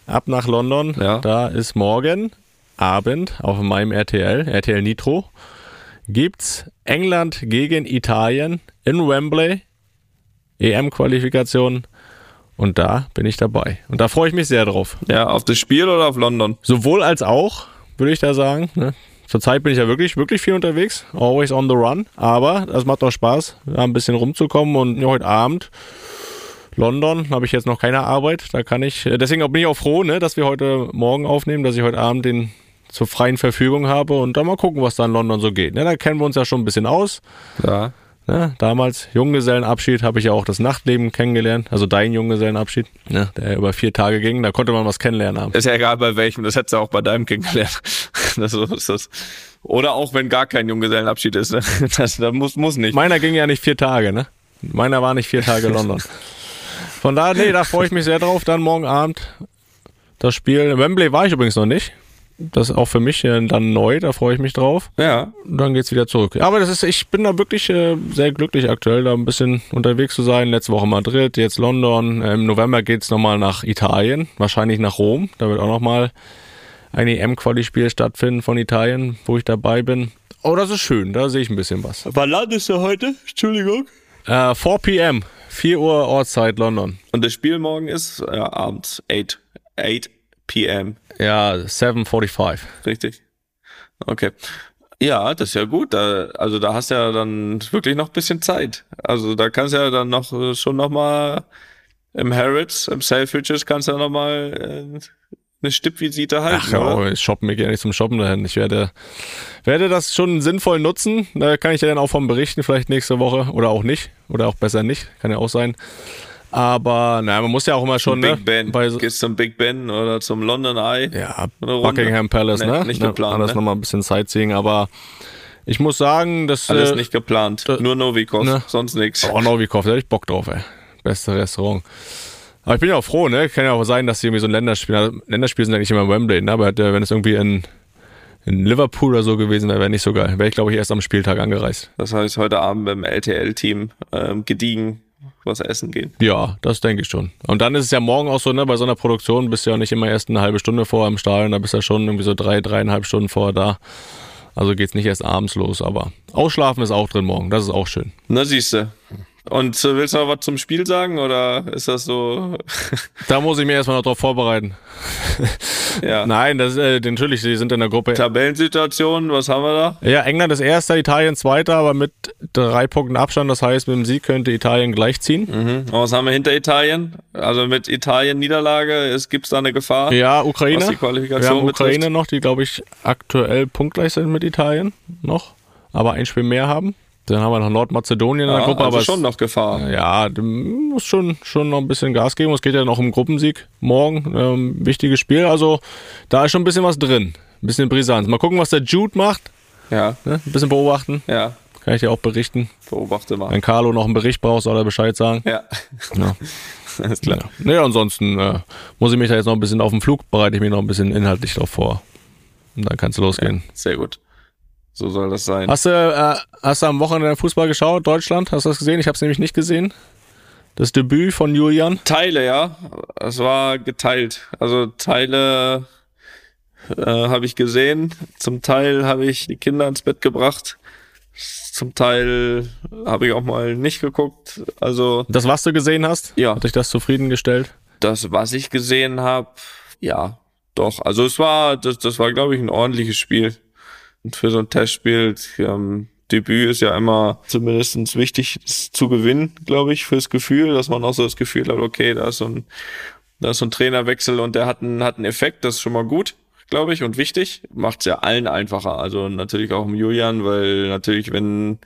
Ab nach London. Ja. Da ist morgen Abend auf meinem RTL, RTL Nitro, gibt's England gegen Italien in Wembley. EM-Qualifikation. Und da bin ich dabei. Und da freue ich mich sehr drauf. Ja, auf das Spiel oder auf London? Sowohl als auch, würde ich da sagen. Ne? Zurzeit bin ich ja wirklich, wirklich viel unterwegs. Always on the run. Aber das macht doch Spaß, da ein bisschen rumzukommen. Und ja, heute Abend, London, habe ich jetzt noch keine Arbeit. Da kann ich, äh, deswegen bin ich auch froh, ne, dass wir heute Morgen aufnehmen, dass ich heute Abend den zur freien Verfügung habe und dann mal gucken, was da in London so geht. Ne, da kennen wir uns ja schon ein bisschen aus. Ja. Ne, damals Junggesellenabschied habe ich ja auch das Nachtleben kennengelernt, also dein Junggesellenabschied, ne, der über vier Tage ging. Da konnte man was kennenlernen haben. Ist ja egal bei welchem, das hättest du auch bei deinem kennengelernt. Das so ist das. Oder auch wenn gar kein Junggesellenabschied ist. Ne? Das, das muss, muss nicht. Meiner ging ja nicht vier Tage, ne? Meiner war nicht vier Tage London. Von daher, nee, da freue ich mich sehr drauf. Dann morgen Abend das Spiel. In Wembley war ich übrigens noch nicht. Das ist auch für mich äh, dann neu, da freue ich mich drauf. Ja, Und dann geht's wieder zurück. Aber das ist, ich bin da wirklich äh, sehr glücklich aktuell, da ein bisschen unterwegs zu sein. Letzte Woche Madrid, jetzt London. Äh, Im November geht's nochmal nach Italien, wahrscheinlich nach Rom. Da wird auch nochmal ein EM-Quali-Spiel stattfinden von Italien, wo ich dabei bin. Oh, das ist schön, da sehe ich ein bisschen was. Wann landest du heute? Entschuldigung. Äh, 4 p.m., 4 Uhr Ortszeit London. Und das Spiel morgen ist ja, abends 8, 8 p.m. Ja, 7.45. Richtig. Okay. Ja, das ist ja gut. Da, also da hast du ja dann wirklich noch ein bisschen Zeit. Also da kannst du ja dann noch äh, schon noch mal im Harrods, im Selfridges kannst du ja noch mal äh, eine Stippvisite halten. Ach ja, oder? ich shoppen, mir ja nicht zum Shoppen dahin. Ich werde, werde das schon sinnvoll nutzen. Da kann ich ja dann auch von berichten, vielleicht nächste Woche oder auch nicht. Oder auch besser nicht. Kann ja auch sein. Aber naja, man muss ja auch immer schon, ne? Big Ben. Bei so, Gehst zum Big Ben oder zum London Eye. ja. Buckingham Palace, Nee, ne? nicht Ne, geplant, Alles ne? nochmal ein bisschen Sightseeing, aber ich muss sagen, dass. Alles äh, nicht geplant. da- Nur Novikov, ne? sonst nichts. Oh, Novikov, da hätte ich Bock drauf, ey. Beste Restaurant. Aber ich bin ja auch froh, ne? Kann ja auch sein, dass sie irgendwie so ein Länderspiel, also Länderspiele sind ja nicht immer Wembley, ne? Aber äh, wenn es irgendwie in, in Liverpool oder so gewesen wäre, wäre nicht so geil. Wäre ich, glaube ich, erst am Spieltag angereist. Das heißt, heute Abend beim LTL-Team ähm, gediegen was essen gehen. Ja, das denke ich schon. Und dann ist es ja morgen auch so, ne, bei so einer Produktion bist du ja nicht immer erst eine halbe Stunde vorher im Stadion, da bist du ja schon irgendwie so drei, dreieinhalb Stunden vorher da. Also geht's nicht erst abends los, aber ausschlafen ist auch drin morgen, das ist auch schön. Na siehste. Und äh, willst du noch was zum Spiel sagen oder ist das so? Da muss ich mir erstmal noch drauf vorbereiten. ja. Nein, das, äh, natürlich, die sind in der Gruppe. Tabellensituation, was haben wir da? Ja, England ist erster, Italien zweiter, aber mit drei Punkten Abstand. Das heißt, mit dem Sieg könnte Italien gleichziehen. Mhm. Und was haben wir hinter Italien? Also mit Italien Niederlage, gibt es da eine Gefahr? Ja, Was Ukraine. die Qualifikation Wir haben betrifft? Ukraine noch, die, glaube ich, aktuell punktgleich sind mit Italien noch, aber ein Spiel mehr haben. Dann haben wir noch Nordmazedonien in der Ja, Gruppe, also aber schon es, noch Gefahr. ja, du musst schon, schon noch ein bisschen Gas geben. Es geht ja noch um Gruppensieg morgen. Ähm, wichtiges Spiel. Also da ist schon ein bisschen was drin. Ein bisschen Brisanz. Mal gucken, was der Jude macht. Ja, Ne? Ein bisschen beobachten. ja, Kann ich dir auch berichten. beobachte mal. Wenn Carlo noch einen Bericht braucht, soll er Bescheid sagen. Ja, Ja. alles klar. Ja. Nee, ansonsten äh, muss ich mich da jetzt noch ein bisschen auf dem Flug, bereite ich mich noch ein bisschen inhaltlich drauf vor. Und dann kannst du losgehen. Sehr gut. So soll das sein. Hast du, äh, hast du am Wochenende Fußball geschaut, Deutschland? Hast du das gesehen? Ich habe es nämlich nicht gesehen. Das Debüt von Julian. Teile, ja. Es war geteilt. Also Teile äh, habe ich gesehen. Zum Teil habe ich die Kinder ins Bett gebracht. Zum Teil habe ich auch mal nicht geguckt. Also Das, was du gesehen hast? Ja. Hat dich das zufriedengestellt? das, was ich gesehen habe, ja, doch. Also es war, das, das war, glaube ich, ein ordentliches Spiel. Für so ein Testspiel, ähm, Debüt ist ja immer zumindest wichtig zu gewinnen, glaube ich, fürs Gefühl, dass man auch so das Gefühl hat, okay, da ist so ein, da ist so ein Trainerwechsel und der hat einen, hat einen Effekt, das ist schon mal gut, glaube ich, und wichtig. Macht es ja allen einfacher. Also natürlich auch um Julian, weil natürlich, wenn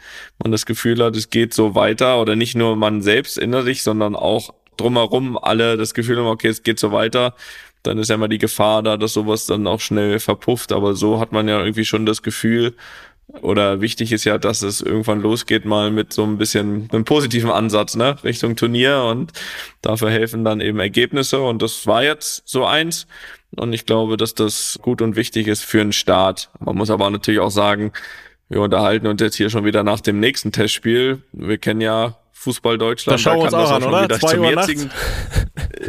man das Gefühl hat, es geht so weiter oder nicht nur man selbst innerlich, sondern auch drumherum alle das Gefühl haben, okay, es geht so weiter, dann ist ja immer die Gefahr da, dass sowas dann auch schnell verpufft. Aber so hat man ja irgendwie schon das Gefühl, oder wichtig ist ja, dass es irgendwann losgeht mal mit so ein bisschen einem positiven Ansatz, ne, Richtung Turnier und dafür helfen dann eben Ergebnisse und das war jetzt so eins und ich glaube, dass das gut und wichtig ist für einen Start. Man muss aber natürlich auch sagen, wir unterhalten uns jetzt hier schon wieder nach dem nächsten Testspiel. Wir kennen ja Fußball Deutschland. Das schauen wir uns auch an, schon oder? wieder Zwei zum Uhr jetzigen,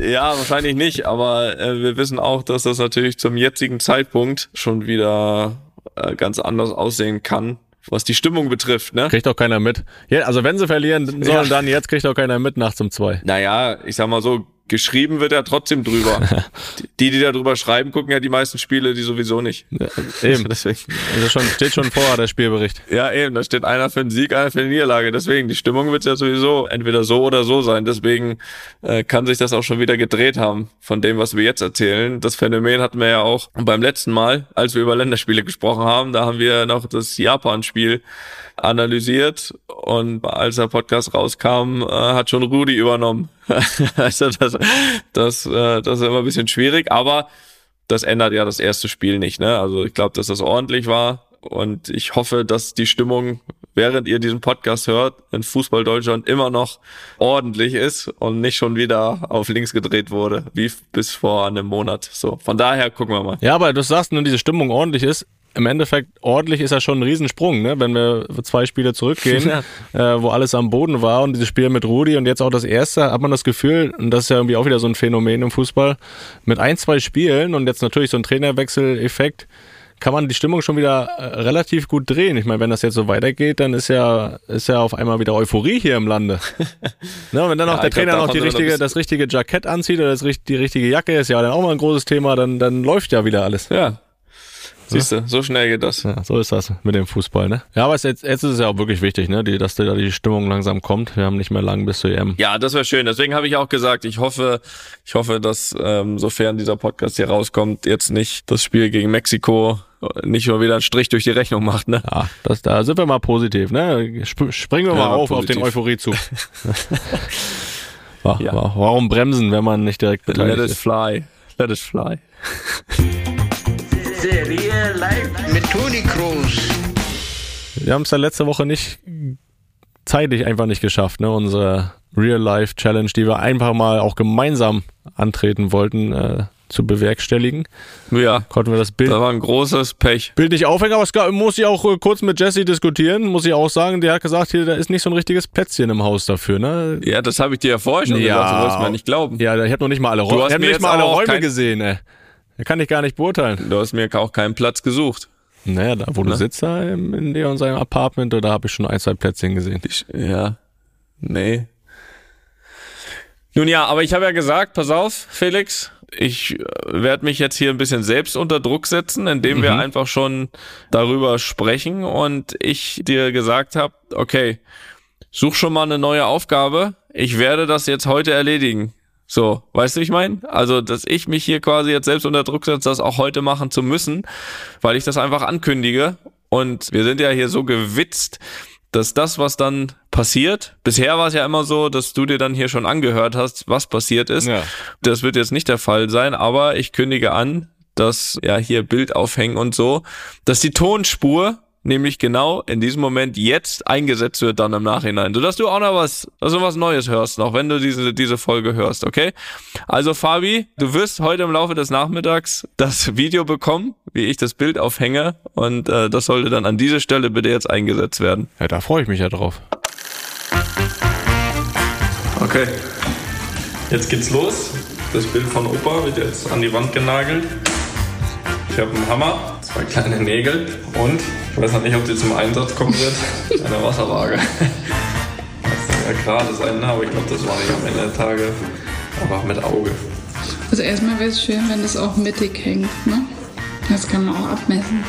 ja, wahrscheinlich nicht, aber äh, wir wissen auch, dass das natürlich zum jetzigen Zeitpunkt schon wieder äh, ganz anders aussehen kann, was die Stimmung betrifft, ne? Kriegt auch keiner mit. Ja, also wenn sie verlieren sollen, Ja. dann jetzt kriegt auch keiner mit nachts um zwei. Naja, ich sag mal so, geschrieben wird ja trotzdem drüber. die, die da drüber schreiben, gucken ja die meisten Spiele, die sowieso nicht. Eben. Deswegen. Also schon, steht schon vor, der Spielbericht. Ja, eben, da steht einer für den Sieg, einer für die Niederlage. Deswegen, die Stimmung wird ja sowieso entweder so oder so sein. Deswegen äh, kann sich das auch schon wieder gedreht haben von dem, was wir jetzt erzählen. Das Phänomen hatten wir ja auch beim letzten Mal, als wir über Länderspiele gesprochen haben. Da haben wir noch das Japan-Spiel analysiert und als der Podcast rauskam, äh, hat schon Rudi übernommen. also das, das, äh, das ist immer ein bisschen schwierig, aber das ändert ja das erste Spiel nicht. Ne? Also ich glaube, dass das ordentlich war und ich hoffe, dass die Stimmung während ihr diesen Podcast hört, wenn Fußball Deutschland immer noch ordentlich ist und nicht schon wieder auf links gedreht wurde, wie bis vor einem Monat. So, von daher gucken wir mal. Ja, aber du sagst nur, diese Stimmung ordentlich ist. Im Endeffekt, ordentlich ist ja schon ein Riesensprung, ne? wenn wir zwei Spiele zurückgehen, Ja. äh, wo alles am Boden war und dieses Spiel mit Rudi und jetzt auch das erste, hat man das Gefühl, und das ist ja irgendwie auch wieder so ein Phänomen im Fußball, mit ein, zwei Spielen und jetzt natürlich so ein Trainerwechsel-Effekt, kann man die Stimmung schon wieder äh, relativ gut drehen. Ich meine, wenn das jetzt so weitergeht, dann ist ja, ist ja auf einmal wieder Euphorie hier im Lande. ne, wenn dann auch Ja, der glaub, Trainer noch die richtige, das richtige Jackett anzieht oder das, die richtige Jacke, ist ja dann auch mal ein großes Thema, dann, dann läuft ja wieder alles. Ja. Siehst du, so schnell geht das. Ja, so ist das mit dem Fußball, ne? Ja, aber es, jetzt, jetzt ist es ja auch wirklich wichtig, ne? Die, dass da die Stimmung langsam kommt. Wir haben nicht mehr lang bis zur EM. Ja, das wäre schön. Deswegen habe ich auch gesagt, ich hoffe, ich hoffe, dass ähm, sofern dieser Podcast hier rauskommt, jetzt nicht das Spiel gegen Mexiko äh, nicht schon wieder einen Strich durch die Rechnung macht, ne? Ja, das, da sind wir mal positiv, ne? Sp springen wir Ja, mal auf positiv. auf den Euphorie-Zug. Ja. wa- Warum bremsen, wenn man nicht direkt Let beteiligt it ist? fly. Let it fly. Serie live mit Toni Kroos. Wir haben es ja letzte Woche nicht zeitlich einfach nicht geschafft, ne? Unsere Real-Life-Challenge, die wir einfach mal auch gemeinsam antreten wollten, äh, zu bewerkstelligen. Ja, Konnten wir das Bild das war ein großes Pech. Bild nicht aufhängen, aber es gab, muss ich auch äh, kurz mit Jesse diskutieren, muss ich auch sagen, der hat gesagt, hier, da ist nicht so ein richtiges Plätzchen im Haus dafür, ne? Ja, das habe ich dir ja vorher schon Ja. gesagt, du wolltest mir nicht glauben. Ja, ich habe noch nicht mal alle Du Räume, hast ich hab mir nicht jetzt mal alle Räume gesehen, ey. Da kann ich gar nicht beurteilen. Du hast mir auch keinen Platz gesucht. Naja, da wo du Ne? sitzt da im- in dir und seinem Apartment, da habe ich schon ein, zwei Plätzchen gesehen. Ich, ja, nee. Nun ja, aber ich habe ja gesagt, pass auf, Felix, ich werde mich jetzt hier ein bisschen selbst unter Druck setzen, indem wir einfach schon darüber sprechen und ich dir gesagt habe, okay, such schon mal eine neue Aufgabe, ich werde das jetzt heute erledigen. So, weißt du, wie ich meine? Also, dass ich mich hier quasi jetzt selbst unter Druck setze, das auch heute machen zu müssen, weil ich das einfach ankündige. Und wir sind ja hier so gewitzt, dass das, was dann passiert, bisher war es ja immer so, dass du dir dann hier schon angehört hast, was passiert ist. Ja. Das wird jetzt nicht der Fall sein, aber ich kündige an, dass ja hier Bild aufhängen und so, dass die Tonspur nämlich genau in diesem Moment jetzt eingesetzt wird dann im Nachhinein, sodass du auch noch was, du was Neues hörst noch, wenn du diese diese Folge hörst, okay? Also Fabi, du wirst heute im Laufe des Nachmittags das Video bekommen, wie ich das Bild aufhänge und äh, das sollte dann an dieser Stelle bitte jetzt eingesetzt werden. Ja, da freue ich mich ja drauf. Okay. Jetzt geht's los. Das Bild von Opa wird jetzt an die Wand genagelt. Ich habe einen Hammer, zwei kleine Nägel und ich weiß noch nicht, ob die zum Einsatz kommen wird. Eine Wasserwaage. Das soll ja gerade sein, ne? aber ich glaube, das war nicht am Ende der Tage. Aber mit Auge. Also erstmal wäre es schön, wenn das auch mittig hängt, ne? Das kann man auch abmessen.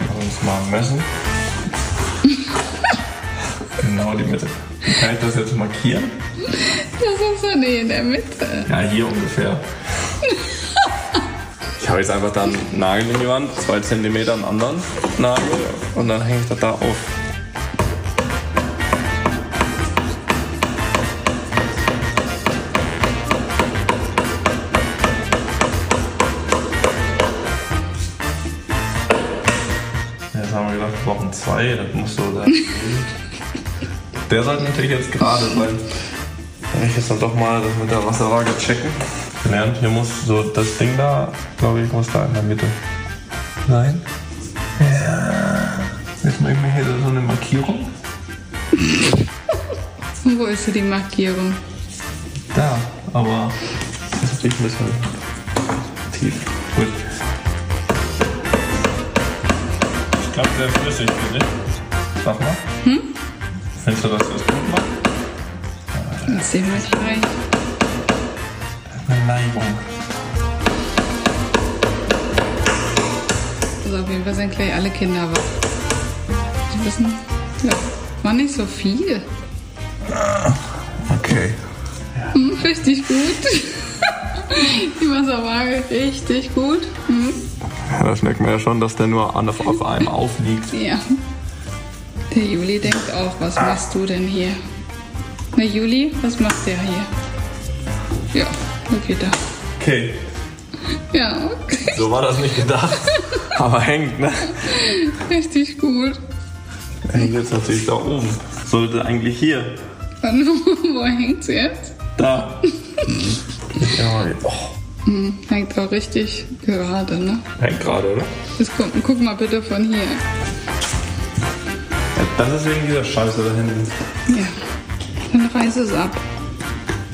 Lass uns mal messen. genau die Mitte. Kann ich das jetzt markieren? Das ist ja nicht in der Mitte. Ja, hier ungefähr. Ich habe jetzt einfach dann einen Nagel in die Wand, zwei Zentimeter einen anderen Nagel und dann hänge ich das da auf. Jetzt haben wir gedacht, wir brauchen zwei, das muss so sein. Der sollte natürlich jetzt gerade sein. Wenn ich jetzt dann doch mal das mit der Wasserwaage checken. Gelernt, hier muss so das Ding da, glaube ich, muss da in der Mitte. Nein? Ja. Jetzt mache ich mir hier so eine Markierung. Und wo ist hier die Markierung? Da, aber das ist natürlich ein bisschen tief. Gut. Ich glaube, sehr flüssig, finde ich. Sag mal. Hm? Findest du, dass das gut macht? Das sehen wir gleich. Eine Neigung. Also auf jeden Fall sind gleich alle Kinder wach. Die wissen, ja, war nicht so viel. Okay. Hm, richtig gut. Die Wasserwaage richtig gut. Hm, Ja, da schmeckt man ja schon, dass der nur auf, auf einem aufliegt. ja. Der Juli denkt auch, was machst du denn hier? Na Juli, was macht der hier? Ja, okay, da. Okay. Ja, okay. So war das nicht gedacht. Aber hängt, ne? richtig gut. Hängt jetzt natürlich da oben. Sollte eigentlich hier. Und wo hängt's jetzt? Da. ja, oh. Hm, hängt auch richtig gerade, ne? Hängt gerade, oder? Das guck, guck mal bitte von hier. Ja, das ist wegen dieser Scheiße da hinten. Ja. Reiß es ab.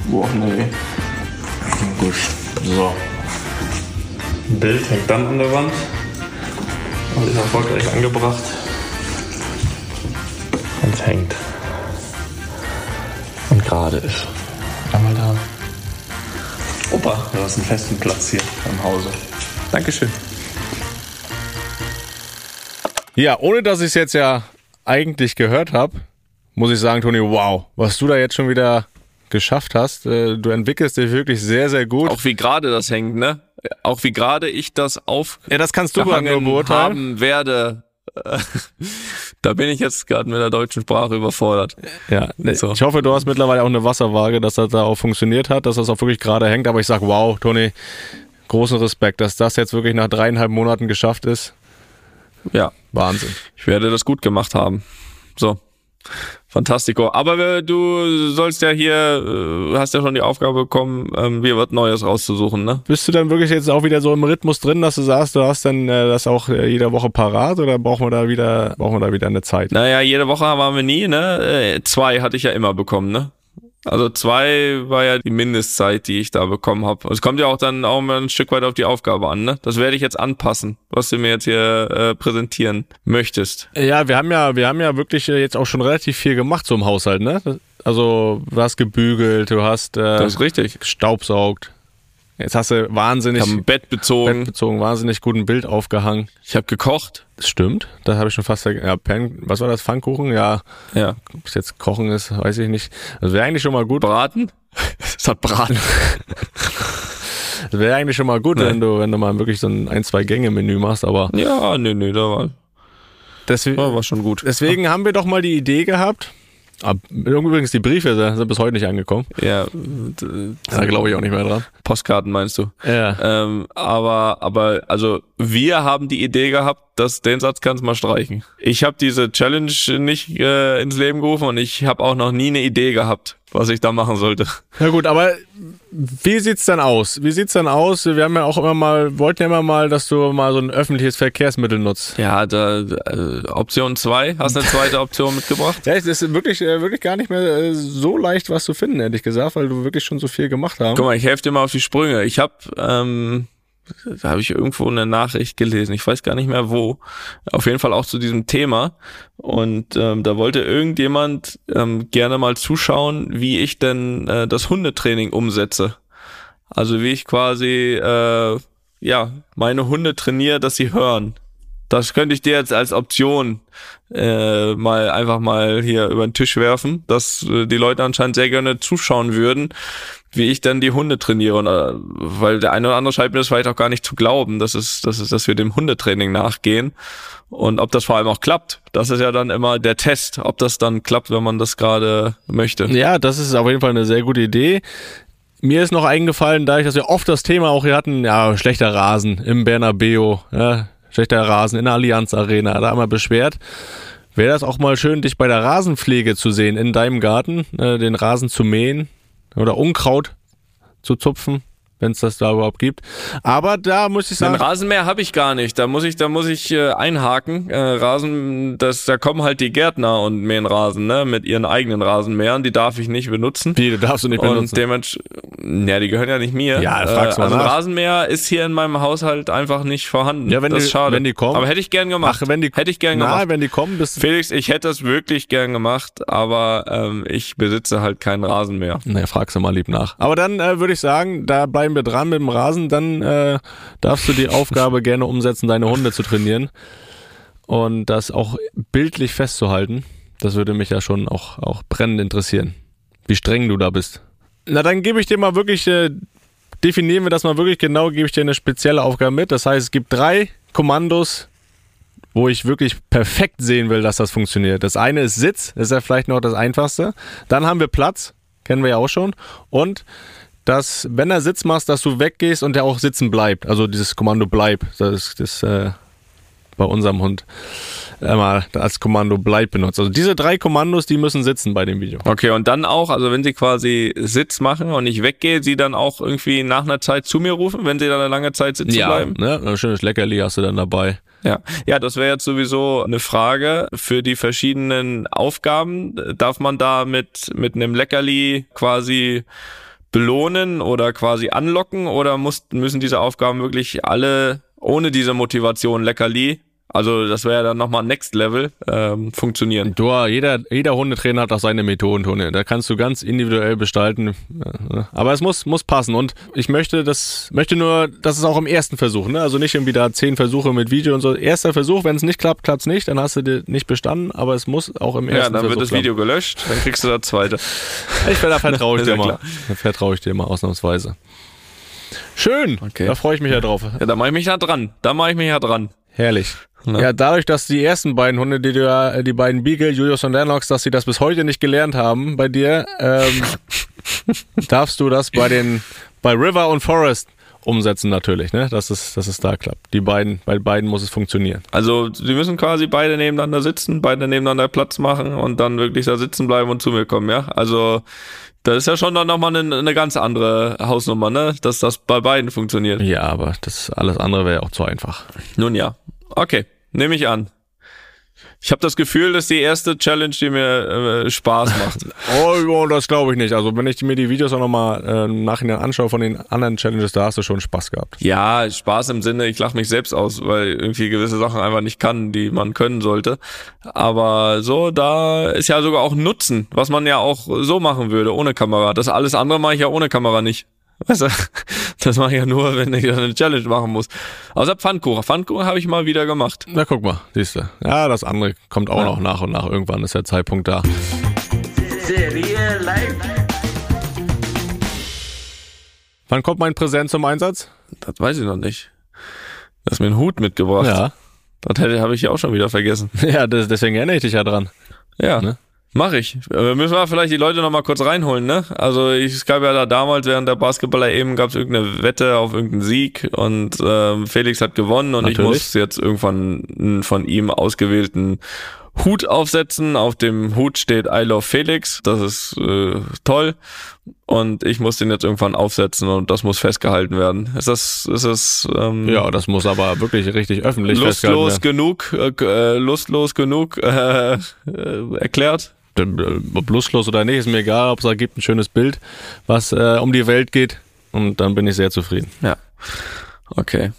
Boah, nee. Gut. So. Ein Bild hängt dann an der Wand und ist erfolgreich angebracht. Und es hängt. Und gerade ist. Einmal da. Opa, du hast einen festen Platz hier im Hause. Dankeschön. Ja, ohne dass ich es jetzt ja eigentlich gehört habe, muss ich sagen, Toni, wow, was du da jetzt schon wieder geschafft hast. Äh, Du entwickelst dich wirklich sehr, sehr gut. Auch wie gerade das hängt, ne? Auch wie gerade ich das auf ja, das kannst du haben werde. da bin ich jetzt gerade mit der deutschen Sprache überfordert. Ja, So. ich hoffe, du hast mittlerweile auch eine Wasserwaage, dass das da auch funktioniert hat, dass das auch wirklich gerade hängt. Aber ich sag, wow, Toni, großen Respekt, dass das jetzt wirklich nach dreieinhalb Monaten geschafft ist. Ja, Wahnsinn. ich werde das gut gemacht haben. So. Fantastico. Aber äh, du sollst ja hier, äh, hast ja schon die Aufgabe bekommen, ähm, mir was Neues rauszusuchen, ne? Bist du dann wirklich jetzt auch wieder so im Rhythmus drin, dass du sagst, du hast dann äh, das auch äh, jede Woche parat oder brauchen wir da wieder, brauchen wir da wieder eine Zeit? Naja, jede Woche waren wir nie, ne? Äh, zwei hatte ich ja immer bekommen, ne? Also zwei war ja die Mindestzeit, die ich da bekommen habe. Es kommt ja auch dann auch mal ein Stück weit auf die Aufgabe an, ne? Das werde ich jetzt anpassen, was du mir jetzt hier äh, präsentieren möchtest. Ja, wir haben ja, wir haben ja wirklich äh, jetzt auch schon relativ viel gemacht so im Haushalt, ne? Also du hast gebügelt, du hast äh, Das ist richtig. gestaubsaugt. Jetzt hast du wahnsinnig Ich ein Bett bezogen, Bett bezogen, wahnsinnig guten Bild aufgehangen. ich habe gekocht. Stimmt, das habe ich schon fast. Ja, Pan, was war das? Pfannkuchen? Ja, Ja. ob es jetzt Kochen ist, weiß ich nicht. Das wäre eigentlich schon mal gut. Braten? Es hat Braten. Das wäre eigentlich schon mal gut, Nee. wenn du, wenn du mal wirklich so ein ein, zwei Gänge Menü machst, aber ja, nee, nee, da war, deswegen, da war schon gut. deswegen haben wir doch mal die Idee gehabt. Übrigens, die Briefe sind sind bis heute nicht angekommen. Ja, Da glaube ich auch nicht mehr dran. Postkarten meinst du? Ja. Ähm, aber, aber, also wir haben die Idee gehabt, dass den Satz kannst du mal streichen. Ich habe diese Challenge nicht äh, ins Leben gerufen und ich habe auch noch nie eine Idee gehabt, was ich da machen sollte. Na gut, aber wie sieht's dann aus? Wie sieht's dann aus? Wir haben ja auch immer mal, wollten ja immer mal, dass du mal so ein öffentliches Verkehrsmittel nutzt. Ja, da äh, Option zwei. Hast eine zweite Option mitgebracht? Ja, es ist wirklich, äh, wirklich gar nicht mehr äh, so leicht, was zu finden, ehrlich gesagt, weil du wirklich schon so viel gemacht hast. Guck mal, ich helfe dir mal auf die Sprünge. Ich habe, ähm, da habe ich irgendwo eine Nachricht gelesen. Ich weiß gar nicht mehr wo. Auf jeden Fall auch zu diesem Thema. Und ähm, da wollte irgendjemand ähm, gerne mal zuschauen, wie ich denn äh, das Hundetraining umsetze. Also wie ich quasi äh, ja meine Hunde trainiere, dass sie hören. Das könnte ich dir jetzt als Option äh, mal einfach mal hier über den Tisch werfen, dass äh, die Leute anscheinend sehr gerne zuschauen würden, wie ich dann die Hunde trainiere. Und, äh, weil der eine oder andere scheint mir das vielleicht auch gar nicht zu glauben, dass es, dass es, dass wir dem Hundetraining nachgehen. Und ob das vor allem auch klappt, das ist ja dann immer der Test, ob das dann klappt, wenn man das gerade möchte. Ja, das ist auf jeden Fall eine sehr gute Idee. Mir ist noch eingefallen, dadurch, dass wir oft das Thema auch hier hatten, ja, schlechter Rasen im Bernabeo, ja, schlechter Rasen in der Allianz Arena, da wir beschwert. Wäre das auch mal schön, dich bei der Rasenpflege zu sehen, in deinem Garten, äh, den Rasen zu mähen oder Unkraut zu zupfen, wenn es das da überhaupt gibt. Aber da muss ich sagen, Rasenmäher habe ich gar nicht. Da muss ich, da muss ich äh, einhaken. Äh, Rasen, das, da kommen halt die Gärtner und mähen Rasen, ne, mit ihren eigenen Rasenmähern. Die darf ich nicht benutzen. die darfst du nicht Und benutzen. dementsprechend, ja, die gehören ja nicht mir. Ja, fragst äh, mal Also ein nach. Rasenmäher ist hier in meinem Haushalt einfach nicht vorhanden. Ja, wenn das die- schade. wenn die kommen. Aber hätte ich gern gemacht. Ach, wenn die, hätte ich gern na, gemacht. wenn die kommen, bist du Felix, ich hätte das wirklich gern gemacht, aber ähm, ich besitze halt keinen Rasenmäher. Naja, fragst du mal lieb nach. Aber dann äh, würde ich sagen, da bleiben wir dran mit dem Rasen. Dann äh, darfst du die Aufgabe gerne umsetzen, deine Hunde zu trainieren und das auch bildlich festzuhalten. Das würde mich ja schon auch, auch brennend interessieren, wie streng du da bist. Na, dann gebe ich dir mal wirklich, äh, definieren wir das mal wirklich genau, gebe ich dir eine spezielle Aufgabe mit. Das heißt, es gibt drei Kommandos, wo ich wirklich perfekt sehen will, dass das funktioniert. Das eine ist Sitz, ist ja vielleicht noch das einfachste. Dann haben wir Platz, kennen wir ja auch schon. Und dass, wenn er Sitz machst, dass du weggehst und der auch sitzen bleibt. Also dieses Kommando bleib, das ist das, äh, bei unserem Hund. immer als Kommando bleib benutzt. Also diese drei Kommandos, die müssen sitzen bei dem Video. Okay, und dann auch, also wenn sie quasi Sitz machen und ich weggehe, sie dann auch irgendwie nach einer Zeit zu mir rufen, wenn sie dann eine lange Zeit sitzen bleiben? ne? Ein schönes Leckerli hast du dann dabei. Ja, ja, das wäre jetzt sowieso eine Frage für die verschiedenen Aufgaben. Darf man da mit, mit einem Leckerli quasi belohnen oder quasi anlocken oder muss, müssen diese Aufgaben wirklich alle ohne diese Motivation Leckerli also das wäre ja dann nochmal Next Level ähm, funktionieren. Du, jeder, jeder Hundetrainer hat auch seine Methoden, Tone. Da kannst du ganz individuell gestalten. Aber es muss, muss passen. Und ich möchte das, möchte nur, das ist auch im ersten Versuch, ne? Also nicht irgendwie da zehn Versuche mit Video und so. Erster Versuch, wenn es nicht klappt, klappt es nicht, dann hast du dir nicht bestanden, aber es muss auch im ersten Versuch. Ja, dann Versuch wird das Video klappen. gelöscht, dann kriegst du das zweite. Ich da vertraue ich dir mal. Da vertraue ich dir mal ausnahmsweise. Schön. Okay. Da freue ich mich ja drauf. Ja, da mache ich mich ja dran. Da mache ich mich ja dran. Herrlich. Ne? Ja, dadurch, dass die ersten beiden Hunde, die du, die beiden Beagle, Julius und Lennox, dass sie das bis heute nicht gelernt haben bei dir, ähm, darfst du das bei den, bei River und Forest umsetzen natürlich, ne? Dass es, dass es da klappt. Die beiden, bei beiden muss es funktionieren. Also sie müssen quasi beide nebeneinander sitzen, beide nebeneinander Platz machen und dann wirklich da sitzen bleiben und zu mir kommen, ja? Also das ist ja schon dann nochmal eine, eine ganz andere Hausnummer, ne? Dass das bei beiden funktioniert. Ja, aber das alles andere wäre ja auch zu einfach. Nun ja. Okay, nehme ich an. Ich habe das Gefühl, dass die erste Challenge, die mir äh, Spaß macht. oh, das glaube ich nicht. Also wenn ich mir die Videos auch nochmal äh, im Nachhinein anschaue von den anderen Challenges, da hast du schon Spaß gehabt. Ja, Spaß im Sinne, ich lache mich selbst aus, weil irgendwie gewisse Sachen einfach nicht kann, die man können sollte. Aber so, da ist ja sogar auch Nutzen, was man ja auch so machen würde, ohne Kamera. Das alles andere mache ich ja ohne Kamera nicht. Weißt du, das mache ich ja nur, wenn ich eine Challenge machen muss. Außer Pfannkuchen. Pfannkuchen habe ich mal wieder gemacht. Na guck mal, siehst du. Ja, das andere kommt auch ja. noch nach und nach. Irgendwann ist der Zeitpunkt da. Wann kommt mein Präsent zum Einsatz? Das weiß ich noch nicht. Du hast mir einen Hut mitgebracht. Ja. Das habe ich ja auch schon wieder vergessen. Ja, das, deswegen erinnere ich dich ja dran. Ja. Ne? Mach ich. Äh, müssen wir vielleicht die Leute noch mal kurz reinholen, ne? Also ich, es gab ja da damals während der Basketballer eben gab es irgendeine Wette auf irgendeinen Sieg und äh, Felix hat gewonnen und Natürlich. ich muss jetzt irgendwann einen von ihm ausgewählten Hut aufsetzen. Auf dem Hut steht I love Felix. Das ist äh, toll. Und ich muss den jetzt irgendwann aufsetzen und das muss festgehalten werden. Ist das, ist das, ähm, Ja, das muss aber wirklich richtig öffentlich lustlos genug, äh, lustlos genug äh, äh, erklärt. Ob lustlos oder nicht, ist mir egal. ob es da gibt ein schönes Bild, was äh, um die Welt geht. Und dann bin ich sehr zufrieden. Ja. Okay.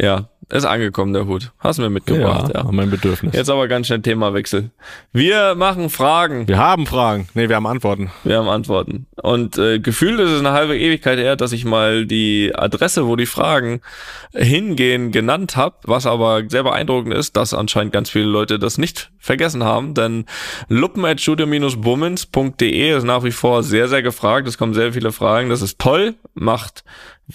Ja, ist angekommen, der Hut. Hast du mir mitgebracht, ja. ja. mein Bedürfnis. Jetzt aber ganz schnell Themawechsel. Wir machen Fragen. Wir haben Fragen. Nee, wir haben Antworten. Wir haben Antworten. Und äh, gefühlt ist es eine halbe Ewigkeit her, dass ich mal die Adresse, wo die Fragen hingehen, genannt habe. Was aber sehr beeindruckend ist, dass anscheinend ganz viele Leute das nicht vergessen haben. Denn luppen.studio-bummens.de ist nach wie vor sehr, sehr gefragt. Es kommen sehr viele Fragen. Das ist toll. Macht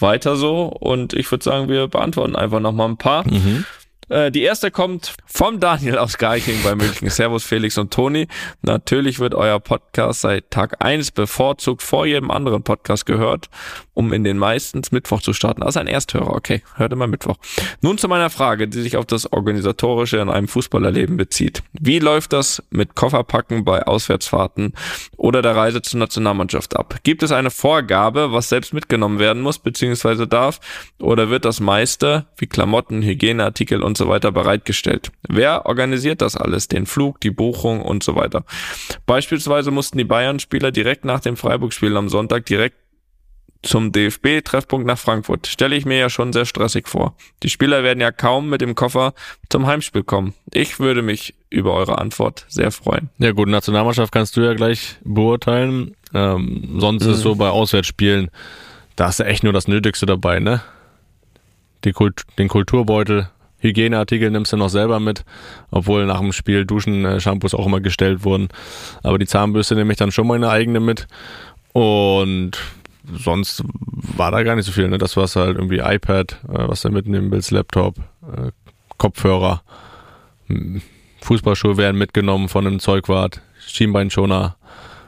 weiter so. Und ich würde sagen, wir beantworten einfach nochmal ein paar. Mhm. Äh, die erste kommt vom Daniel aus Garching bei München. Servus Felix und Toni. Natürlich wird euer Podcast seit Tag eins bevorzugt vor jedem anderen Podcast gehört, um in den meisten Mittwoch zu starten. Also ein Ersthörer, okay, hört immer Mittwoch. Nun zu meiner Frage, die sich auf das Organisatorische in einem Fußballerleben bezieht. Wie läuft das mit Kofferpacken bei Auswärtsfahrten oder der Reise zur Nationalmannschaft ab? Gibt es eine Vorgabe, was selbst mitgenommen werden muss bzw. darf? Oder wird das meiste, wie Klamotten, Hygieneartikel und so weiter bereitgestellt. Wer organisiert das alles? Den Flug, die Buchung und so weiter. Beispielsweise mussten die Bayern-Spieler direkt nach dem Freiburg-Spiel am Sonntag direkt zum DFB-Treffpunkt nach Frankfurt. Stelle ich mir ja schon sehr stressig vor. Die Spieler werden ja kaum mit dem Koffer zum Heimspiel kommen. Ich würde mich über eure Antwort sehr freuen. Ja gut, Nationalmannschaft kannst du ja gleich beurteilen. Ähm, sonst mhm. ist es so bei Auswärtsspielen, da hast du echt nur das Nötigste dabei, ne? Kult den Kulturbeutel, Hygieneartikel nimmst du noch selber mit, obwohl nach dem Spiel Duschen, äh, auch immer gestellt wurden. Aber die Zahnbürste nehme ich dann schon meine eigene mit. Und sonst war da gar nicht so viel. Ne? Das war halt irgendwie iPad, äh, was du mitnehmen willst, Laptop, äh, Kopfhörer, Fußballschuhe werden mitgenommen von einem Zeugwart, Schienbeinschoner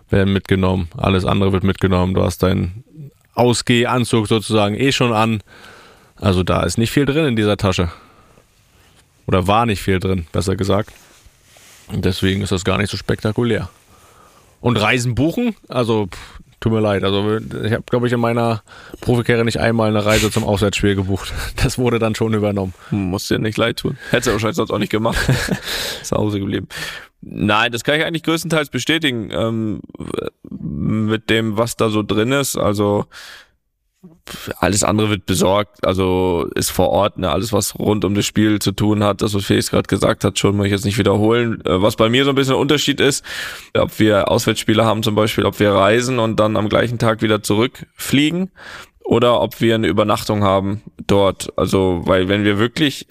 werden mitgenommen, alles andere wird mitgenommen. Du hast deinen Ausgehanzug sozusagen eh schon an. Also da ist nicht viel drin in dieser Tasche. Oder war nicht viel drin, besser gesagt. Deswegen ist das gar nicht so spektakulär. Und Reisen buchen, also pff, tut mir leid, also ich habe, glaube ich, in meiner Profikarriere nicht einmal eine Reise zum Auswärtsspiel gebucht. Das wurde dann schon übernommen. Muss dir nicht leid tun. Hättest du wahrscheinlich sonst auch nicht gemacht. Zu Hause geblieben. Nein, das kann ich eigentlich größtenteils bestätigen, ähm, mit dem, was da so drin ist. Also alles andere wird besorgt, also ist vor Ort, ne, alles was rund um das Spiel zu tun hat, das was Felix gerade gesagt hat, schon muss ich jetzt nicht wiederholen. Äh, Was bei mir so ein bisschen ein Unterschied ist, ob wir Auswärtsspiele haben zum Beispiel, ob wir reisen und dann am gleichen Tag wieder zurückfliegen oder ob wir eine Übernachtung haben dort. Also, weil wenn wir wirklich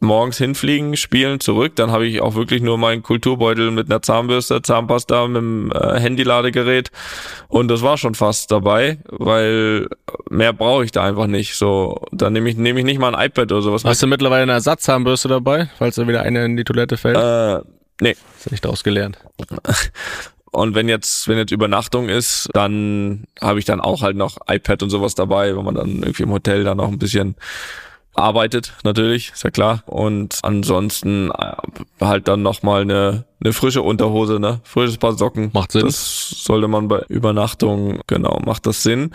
morgens hinfliegen, spielen, zurück, dann habe ich auch wirklich nur meinen Kulturbeutel mit einer Zahnbürste, Zahnpasta, mit dem äh, Handyladegerät und das war schon fast dabei, weil mehr brauche ich da einfach nicht. So, dann nehme ich nehme ich nicht mal ein iPad oder sowas. Hast du mittlerweile eine Ersatzzahnbürste dabei, falls da wieder eine in die Toilette fällt? Äh, nee. Du nicht daraus gelernt? Und wenn jetzt, wenn jetzt Übernachtung ist, dann habe ich dann auch halt noch iPad und sowas dabei, wenn man dann irgendwie im Hotel dann noch ein bisschen arbeitet, natürlich, ist ja klar. Und ansonsten äh, halt dann nochmal eine, eine frische Unterhose, ne? Frisches Paar Socken. Macht Sinn. Das sollte man bei Übernachtung, genau, macht das Sinn.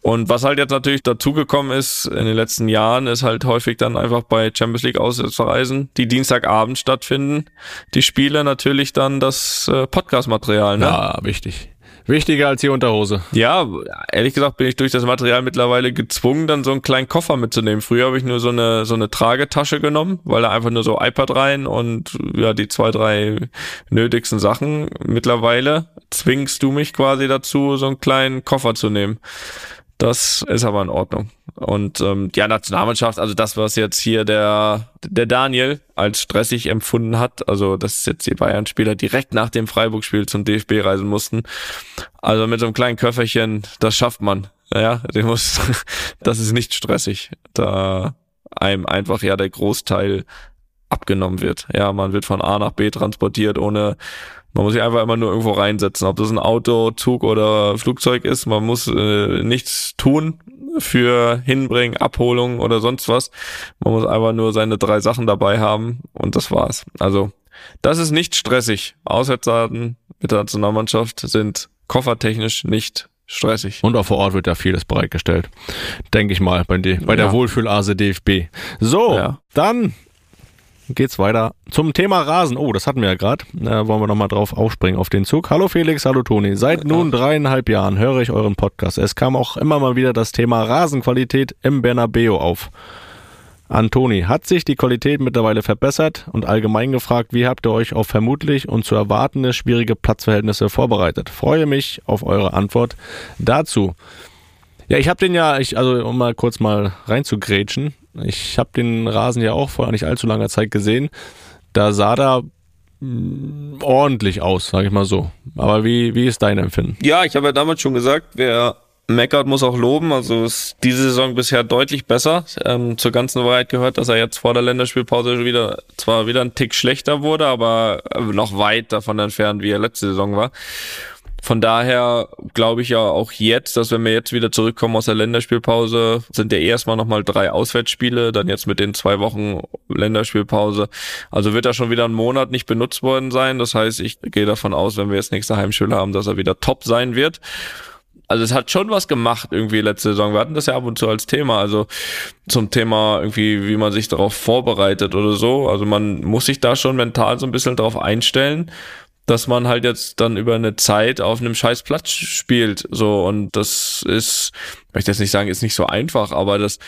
Und was halt jetzt natürlich dazugekommen ist in den letzten Jahren, ist halt häufig dann einfach bei Champions League Auswärtsreisen, die Dienstagabend stattfinden, die Spiele natürlich dann das äh, Podcast-Material, ne? Ja, wichtig. Wichtiger als die Unterhose. Ja, ehrlich gesagt bin ich durch das Material mittlerweile gezwungen, dann so einen kleinen Koffer mitzunehmen. Früher habe ich nur so eine so eine Tragetasche genommen, weil da einfach nur so iPad rein und ja die zwei drei nötigsten Sachen. Mittlerweile zwingst du mich quasi dazu, so einen kleinen Koffer zu nehmen. Das ist aber in Ordnung. Und ähm, ja, Nationalmannschaft, also das, was jetzt hier der, der Daniel als stressig empfunden hat, also dass jetzt die Bayern-Spieler direkt nach dem Freiburg-Spiel zum DFB reisen mussten. Also mit so einem kleinen Köfferchen, das schafft man. Ja, den muss, das ist nicht stressig. Da einem einfach ja der Großteil abgenommen wird. Ja, man wird von A nach B transportiert, ohne man muss sich einfach immer nur irgendwo reinsetzen. Ob das ein Auto, Zug oder Flugzeug ist, man muss äh, nichts tun für Hinbringen, Abholung oder sonst was. Man muss einfach nur seine drei Sachen dabei haben und das war's. Also, das ist nicht stressig. Auswärtsdaten mit der Nationalmannschaft sind koffertechnisch nicht stressig. Und auch vor Ort wird ja vieles bereitgestellt. Denke ich mal, bei, die, bei der Ja. Wohlfühlase DFB. So, Ja. dann geht's weiter zum Thema Rasen. Oh, das hatten wir ja gerade. Da wollen wir nochmal drauf aufspringen auf den Zug. Hallo Felix, hallo Toni. Seit nun dreieinhalb Jahren höre ich euren Podcast. Es kam auch immer mal wieder das Thema Rasenqualität im Bernabeo auf. Antoni, hat sich die Qualität mittlerweile verbessert und allgemein gefragt, wie habt ihr euch auf vermutlich und zu erwartende schwierige Platzverhältnisse vorbereitet? Freue mich auf eure Antwort dazu. Ja, ich habe den ja, ich, also um mal kurz mal reinzugrätschen, ich habe den Rasen ja auch vor nicht allzu langer Zeit gesehen. Da sah da mh, ordentlich aus, sage ich mal so. Aber wie, wie ist dein Empfinden? Ja, ich habe ja damals schon gesagt, wer meckert, muss auch loben. Also ist diese Saison bisher deutlich besser. Ähm, zur ganzen Wahrheit gehört, dass er jetzt vor der Länderspielpause wieder zwar wieder ein Tick schlechter wurde, aber noch weit davon entfernt, wie er letzte Saison war. Von daher glaube ich ja auch jetzt, dass wenn wir jetzt wieder zurückkommen aus der Länderspielpause, sind ja erstmal nochmal drei Auswärtsspiele, dann jetzt mit den zwei Wochen Länderspielpause. Also wird er schon wieder einen Monat nicht benutzt worden sein. Das heißt, ich gehe davon aus, wenn wir jetzt nächste Heimspiele haben, dass er wieder top sein wird. Also es hat schon was gemacht irgendwie letzte Saison. Wir hatten das ja ab und zu als Thema. Also zum Thema irgendwie, wie man sich darauf vorbereitet oder so. Also man muss sich da schon mental so ein bisschen drauf einstellen, dass man halt jetzt dann über eine Zeit auf einem scheiß Platz spielt. So und das ist, ich möchte jetzt nicht sagen, ist nicht so einfach, aber das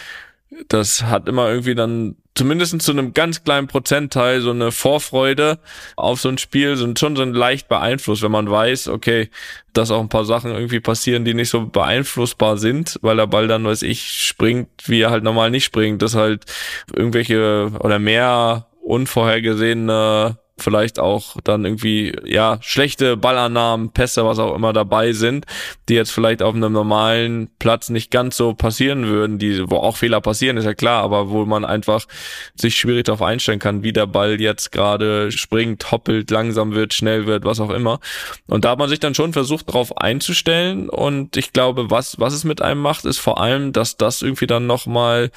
das hat immer irgendwie dann zumindest zu einem ganz kleinen Prozentteil so eine Vorfreude auf so ein Spiel sind schon so ein leicht beeinflusst, wenn man weiß, okay, dass auch ein paar Sachen irgendwie passieren, die nicht so beeinflussbar sind, weil der Ball dann, weiß ich, springt, wie er halt normal nicht springt, dass halt irgendwelche oder mehr unvorhergesehene vielleicht auch dann irgendwie, ja, schlechte Ballannahmen, Pässe, was auch immer dabei sind, die jetzt vielleicht auf einem normalen Platz nicht ganz so passieren würden, die, wo auch Fehler passieren, ist ja klar, aber wo man einfach sich schwierig darauf einstellen kann, wie der Ball jetzt gerade springt, hoppelt, langsam wird, schnell wird, was auch immer. Und da hat man sich dann schon versucht, darauf einzustellen und ich glaube, was, was es mit einem macht, ist vor allem, dass das irgendwie dann nochmal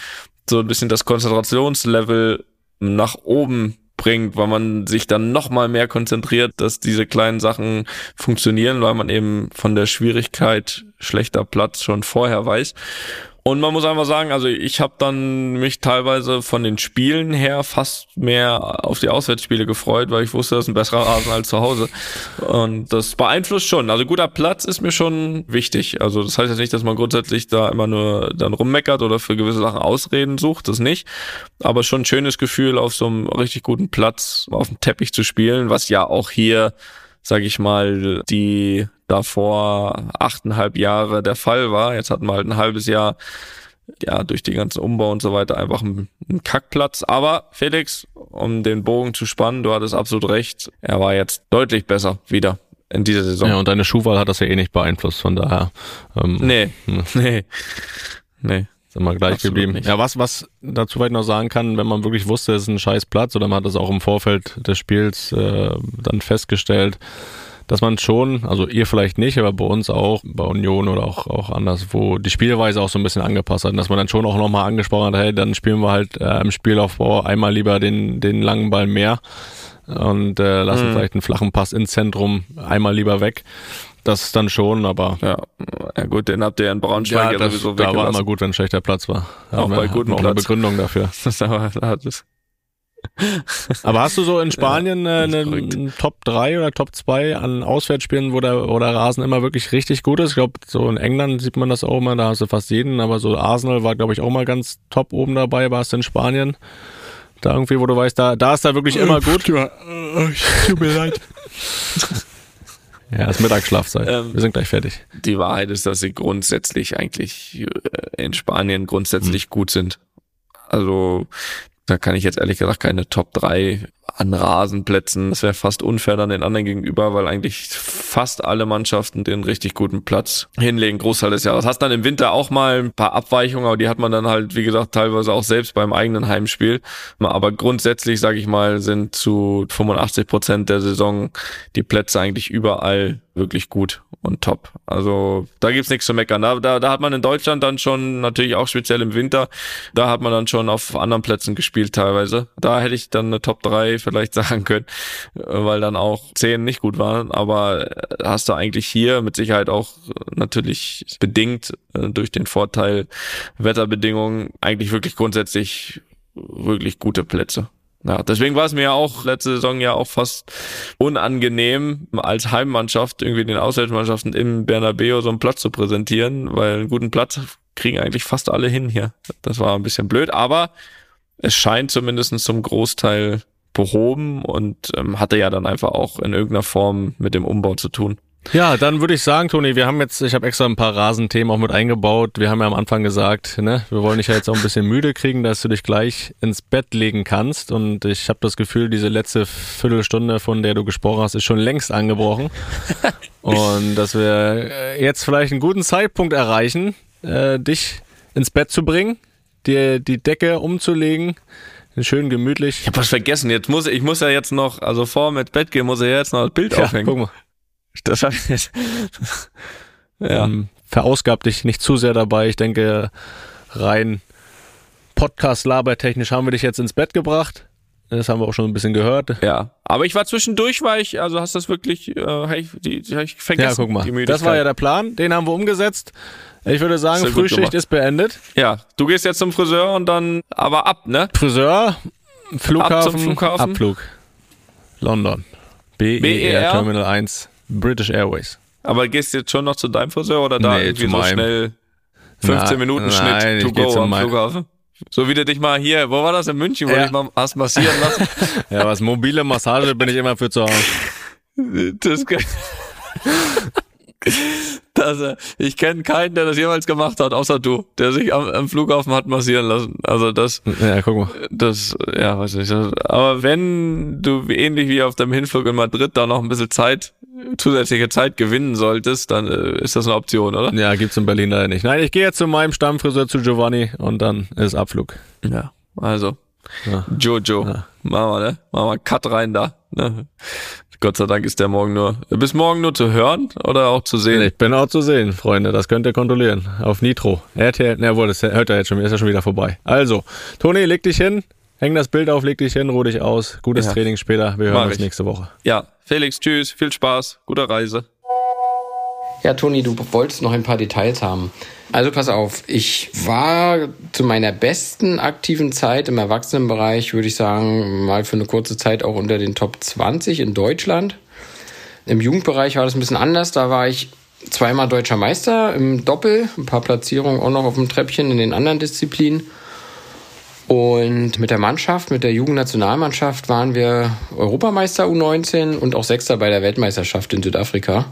so ein bisschen das Konzentrationslevel nach oben bringt, weil man sich dann noch mal mehr konzentriert, dass diese kleinen Sachen funktionieren, weil man eben von der Schwierigkeit schlechter Platz schon vorher weiß. Und man muss einfach sagen, also ich habe dann mich teilweise von den Spielen her fast mehr auf die Auswärtsspiele gefreut, weil ich wusste, das ist ein besserer Rasen als zu Hause. Und das beeinflusst schon. Also guter Platz ist mir schon wichtig. Also das heißt jetzt nicht, dass man grundsätzlich da immer nur dann rummeckert oder für gewisse Sachen Ausreden sucht, das nicht. Aber schon ein schönes Gefühl, auf so einem richtig guten Platz auf dem Teppich zu spielen, was ja auch hier sage ich mal, die davor achteinhalb Jahre der Fall war. Jetzt hatten wir halt ein halbes Jahr, ja, durch die ganzen Umbau und so weiter einfach einen, einen Kackplatz. Aber Felix, um den Bogen zu spannen, du hattest absolut recht, er war jetzt deutlich besser wieder in dieser Saison. Ja, und deine Schuhwahl hat das ja eh nicht beeinflusst, von daher. Ähm, nee, nee, nee. Sind wir gleich Absolut geblieben. nicht. Ja, was, was dazu vielleicht noch sagen kann, wenn man wirklich wusste, es ist ein scheiß Platz oder man hat das auch im Vorfeld des Spiels äh, dann festgestellt, dass man schon, also ihr vielleicht nicht, aber bei uns auch, bei Union oder auch, auch anders, wo die Spielweise auch so ein bisschen angepasst hat, und dass man dann schon auch nochmal angesprochen hat, hey, dann spielen wir halt äh, im Spielaufbau einmal lieber den, den langen Ball mehr und äh, lassen Mhm. vielleicht einen flachen Pass ins Zentrum einmal lieber weg. Das ist dann schon, aber Ja, ja gut, den habt ihr in Braunschweig ja, das, sowieso da war immer gut, wenn schlechter Platz war. Auch bei gutem wir auch eine Platz. Begründung dafür. Das, aber, da hat es, Aber hast du so in Spanien äh, das einen, verrückt. einen Top 3 oder Top 2 an Auswärtsspielen, wo der, wo der Rasen immer wirklich richtig gut ist? Ich glaube, so in England sieht man das auch immer, da hast du fast jeden, aber so Arsenal war, glaube ich, auch mal ganz top oben dabei. Warst du in Spanien? Da irgendwie, wo du weißt, da, da ist da wirklich immer gut. Tut mir leid. Ja, ist Mittagsschlafzeit. Ähm, Wir sind gleich fertig. Die Wahrheit ist, dass sie grundsätzlich eigentlich äh, in Spanien grundsätzlich gut sind. Also da kann ich jetzt ehrlich gesagt keine Top 3 an Rasenplätzen. Das wäre fast unfair dann den anderen gegenüber, weil eigentlich fast alle Mannschaften den richtig guten Platz hinlegen, Großteil des Jahres. Hast dann im Winter auch mal ein paar Abweichungen, aber die hat man dann halt, wie gesagt, teilweise auch selbst beim eigenen Heimspiel. Aber grundsätzlich, sage ich mal, sind zu 85 Prozent der Saison die Plätze eigentlich überall wirklich gut und top. Also da gibt's nichts zu meckern. Da, da, da hat man in Deutschland dann schon, natürlich auch speziell im Winter, da hat man dann schon auf anderen Plätzen gespielt teilweise. Da hätte ich dann eine Top 3 vielleicht sagen können, weil dann auch 10 nicht gut waren. Aber äh, hast du eigentlich hier mit Sicherheit auch äh, natürlich bedingt äh, durch den Vorteil Wetterbedingungen eigentlich wirklich grundsätzlich wirklich gute Plätze. Ja, deswegen war es mir ja auch letzte Saison ja auch fast unangenehm, als Heimmannschaft irgendwie den Auswärtsmannschaften im Bernabeu so einen Platz zu präsentieren, weil einen guten Platz kriegen eigentlich fast alle hin hier. Das war ein bisschen blöd, aber es scheint zumindest zum Großteil behoben und ähm, hatte ja dann einfach auch in irgendeiner Form mit dem Umbau zu tun. Ja, dann würde ich sagen, Toni, wir haben jetzt, ich habe extra ein paar Rasenthemen auch mit eingebaut. Wir haben ja am Anfang gesagt, ne, wir wollen dich ja jetzt auch ein bisschen müde kriegen, dass du dich gleich ins Bett legen kannst. Und ich habe das Gefühl, diese letzte Viertelstunde, von der du gesprochen hast, ist schon längst angebrochen. Und dass wir äh, jetzt vielleicht einen guten Zeitpunkt erreichen, äh, dich ins Bett zu bringen, dir die Decke umzulegen, schön gemütlich. Ich habe was vergessen. Jetzt muss ich muss ja jetzt noch, also vor mit Bett gehen, muss ich jetzt noch das Bild Ja, aufhängen. guck mal. Das hab ich jetzt. ja. Ähm, verausgab dich nicht zu sehr dabei. Ich denke, rein Podcast-Labertechnisch haben wir dich jetzt ins Bett gebracht. Das haben wir auch schon ein bisschen gehört. Ja, aber ich war zwischendurch, war ich, also hast das wirklich, äh, hab ich, die, die hab ich vergessen. Ja, guck mal. Das war ja der Plan. Den haben wir umgesetzt. Ich würde sagen, gut Frühschicht ist beendet. Ja, du gehst jetzt zum Friseur und dann aber ab, ne? Friseur, Flughafen, Flughafen. Abflug. London. BER, BER? Terminal 1, British Airways. Aber gehst du jetzt schon noch zu deinem Friseur oder da Nee, irgendwie so schnell 15 Na- Minuten nein, Schnitt to ich geh go am. Flughafen? So wie du dich mal hier, wo war das in München, wo Ja. du dich mal hast massieren lassen? Ja, was mobile Massage bin ich immer für zu Hause. Das, das, äh, ich kenne keinen, der das jemals gemacht hat, außer du, der sich am, am Flughafen hat massieren lassen. Also das, Ja, guck mal. das, ja, weiß nicht. Das, aber wenn du ähnlich wie auf dem Hinflug in Madrid da noch ein bisschen Zeit, zusätzliche Zeit gewinnen solltest, dann äh, ist das eine Option, oder? Ja, gibt's in Berlin leider nicht. Nein, ich gehe jetzt zu meinem Stammfriseur zu Giovanni und dann ist Abflug. Ja. Also, Ja. Jojo, Ja. machen wir, ne? Machen wir Cut rein da. Ne? Gott sei Dank ist der morgen nur, bis morgen nur zu hören oder auch zu sehen. Ich bin auch zu sehen, Freunde. Das könnt ihr kontrollieren. Auf Nitro. RTL, na wohl, das hört er jetzt schon, ist ja schon wieder vorbei. Also, Toni, leg dich hin. häng das Bild auf, leg dich hin, ruh dich aus. Gutes Ja. Training später. Wir hören Mach uns ich. nächste Woche. Ja, Felix, tschüss, viel Spaß, gute Reise. Ja, Toni, du wolltest noch ein paar Details haben. Also pass auf, ich war zu meiner besten aktiven Zeit im Erwachsenenbereich, würde ich sagen, mal für eine kurze Zeit auch unter den Top 20 in Deutschland. Im Jugendbereich war das ein bisschen anders. Da war ich zweimal deutscher Meister im Doppel, ein paar Platzierungen auch noch auf dem Treppchen in den anderen Disziplinen. Und mit der Mannschaft, mit der Jugendnationalmannschaft waren wir Europameister U19 und auch Sechster bei der Weltmeisterschaft in Südafrika.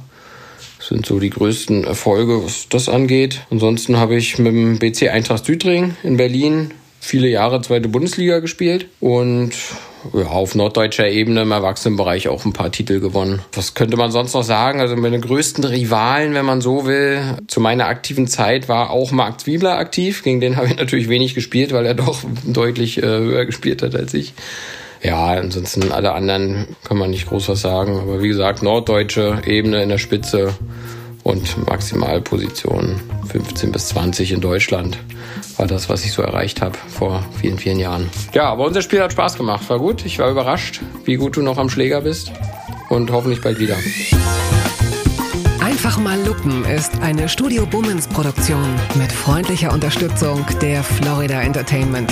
Das sind so die größten Erfolge, was das angeht. Ansonsten habe ich mit dem BC Eintracht Südring in Berlin viele Jahre zweite Bundesliga gespielt und ja, auf norddeutscher Ebene im Erwachsenenbereich auch ein paar Titel gewonnen. Was könnte man sonst noch sagen? Also meine größten Rivalen, wenn man so will, zu meiner aktiven Zeit war auch Marc Zwiebler aktiv. Gegen den habe ich natürlich wenig gespielt, weil er doch deutlich äh, höher gespielt hat als ich. Ja, ansonsten alle anderen kann man nicht groß was sagen. Aber wie gesagt, norddeutsche Ebene in der Spitze und Maximalposition 15 bis 20 in Deutschland war das, was ich so erreicht habe vor vielen, vielen Jahren. Ja, aber unser Spiel hat Spaß gemacht. War gut. Ich war überrascht, wie gut du noch am Schläger bist. Und hoffentlich bald wieder. Einfach mal lupen ist eine Studio Bummens Produktion mit freundlicher Unterstützung der Florida Entertainment.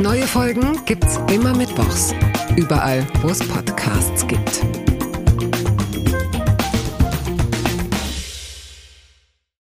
Neue Folgen gibt's immer mittwochs. Überall, wo es Podcasts gibt.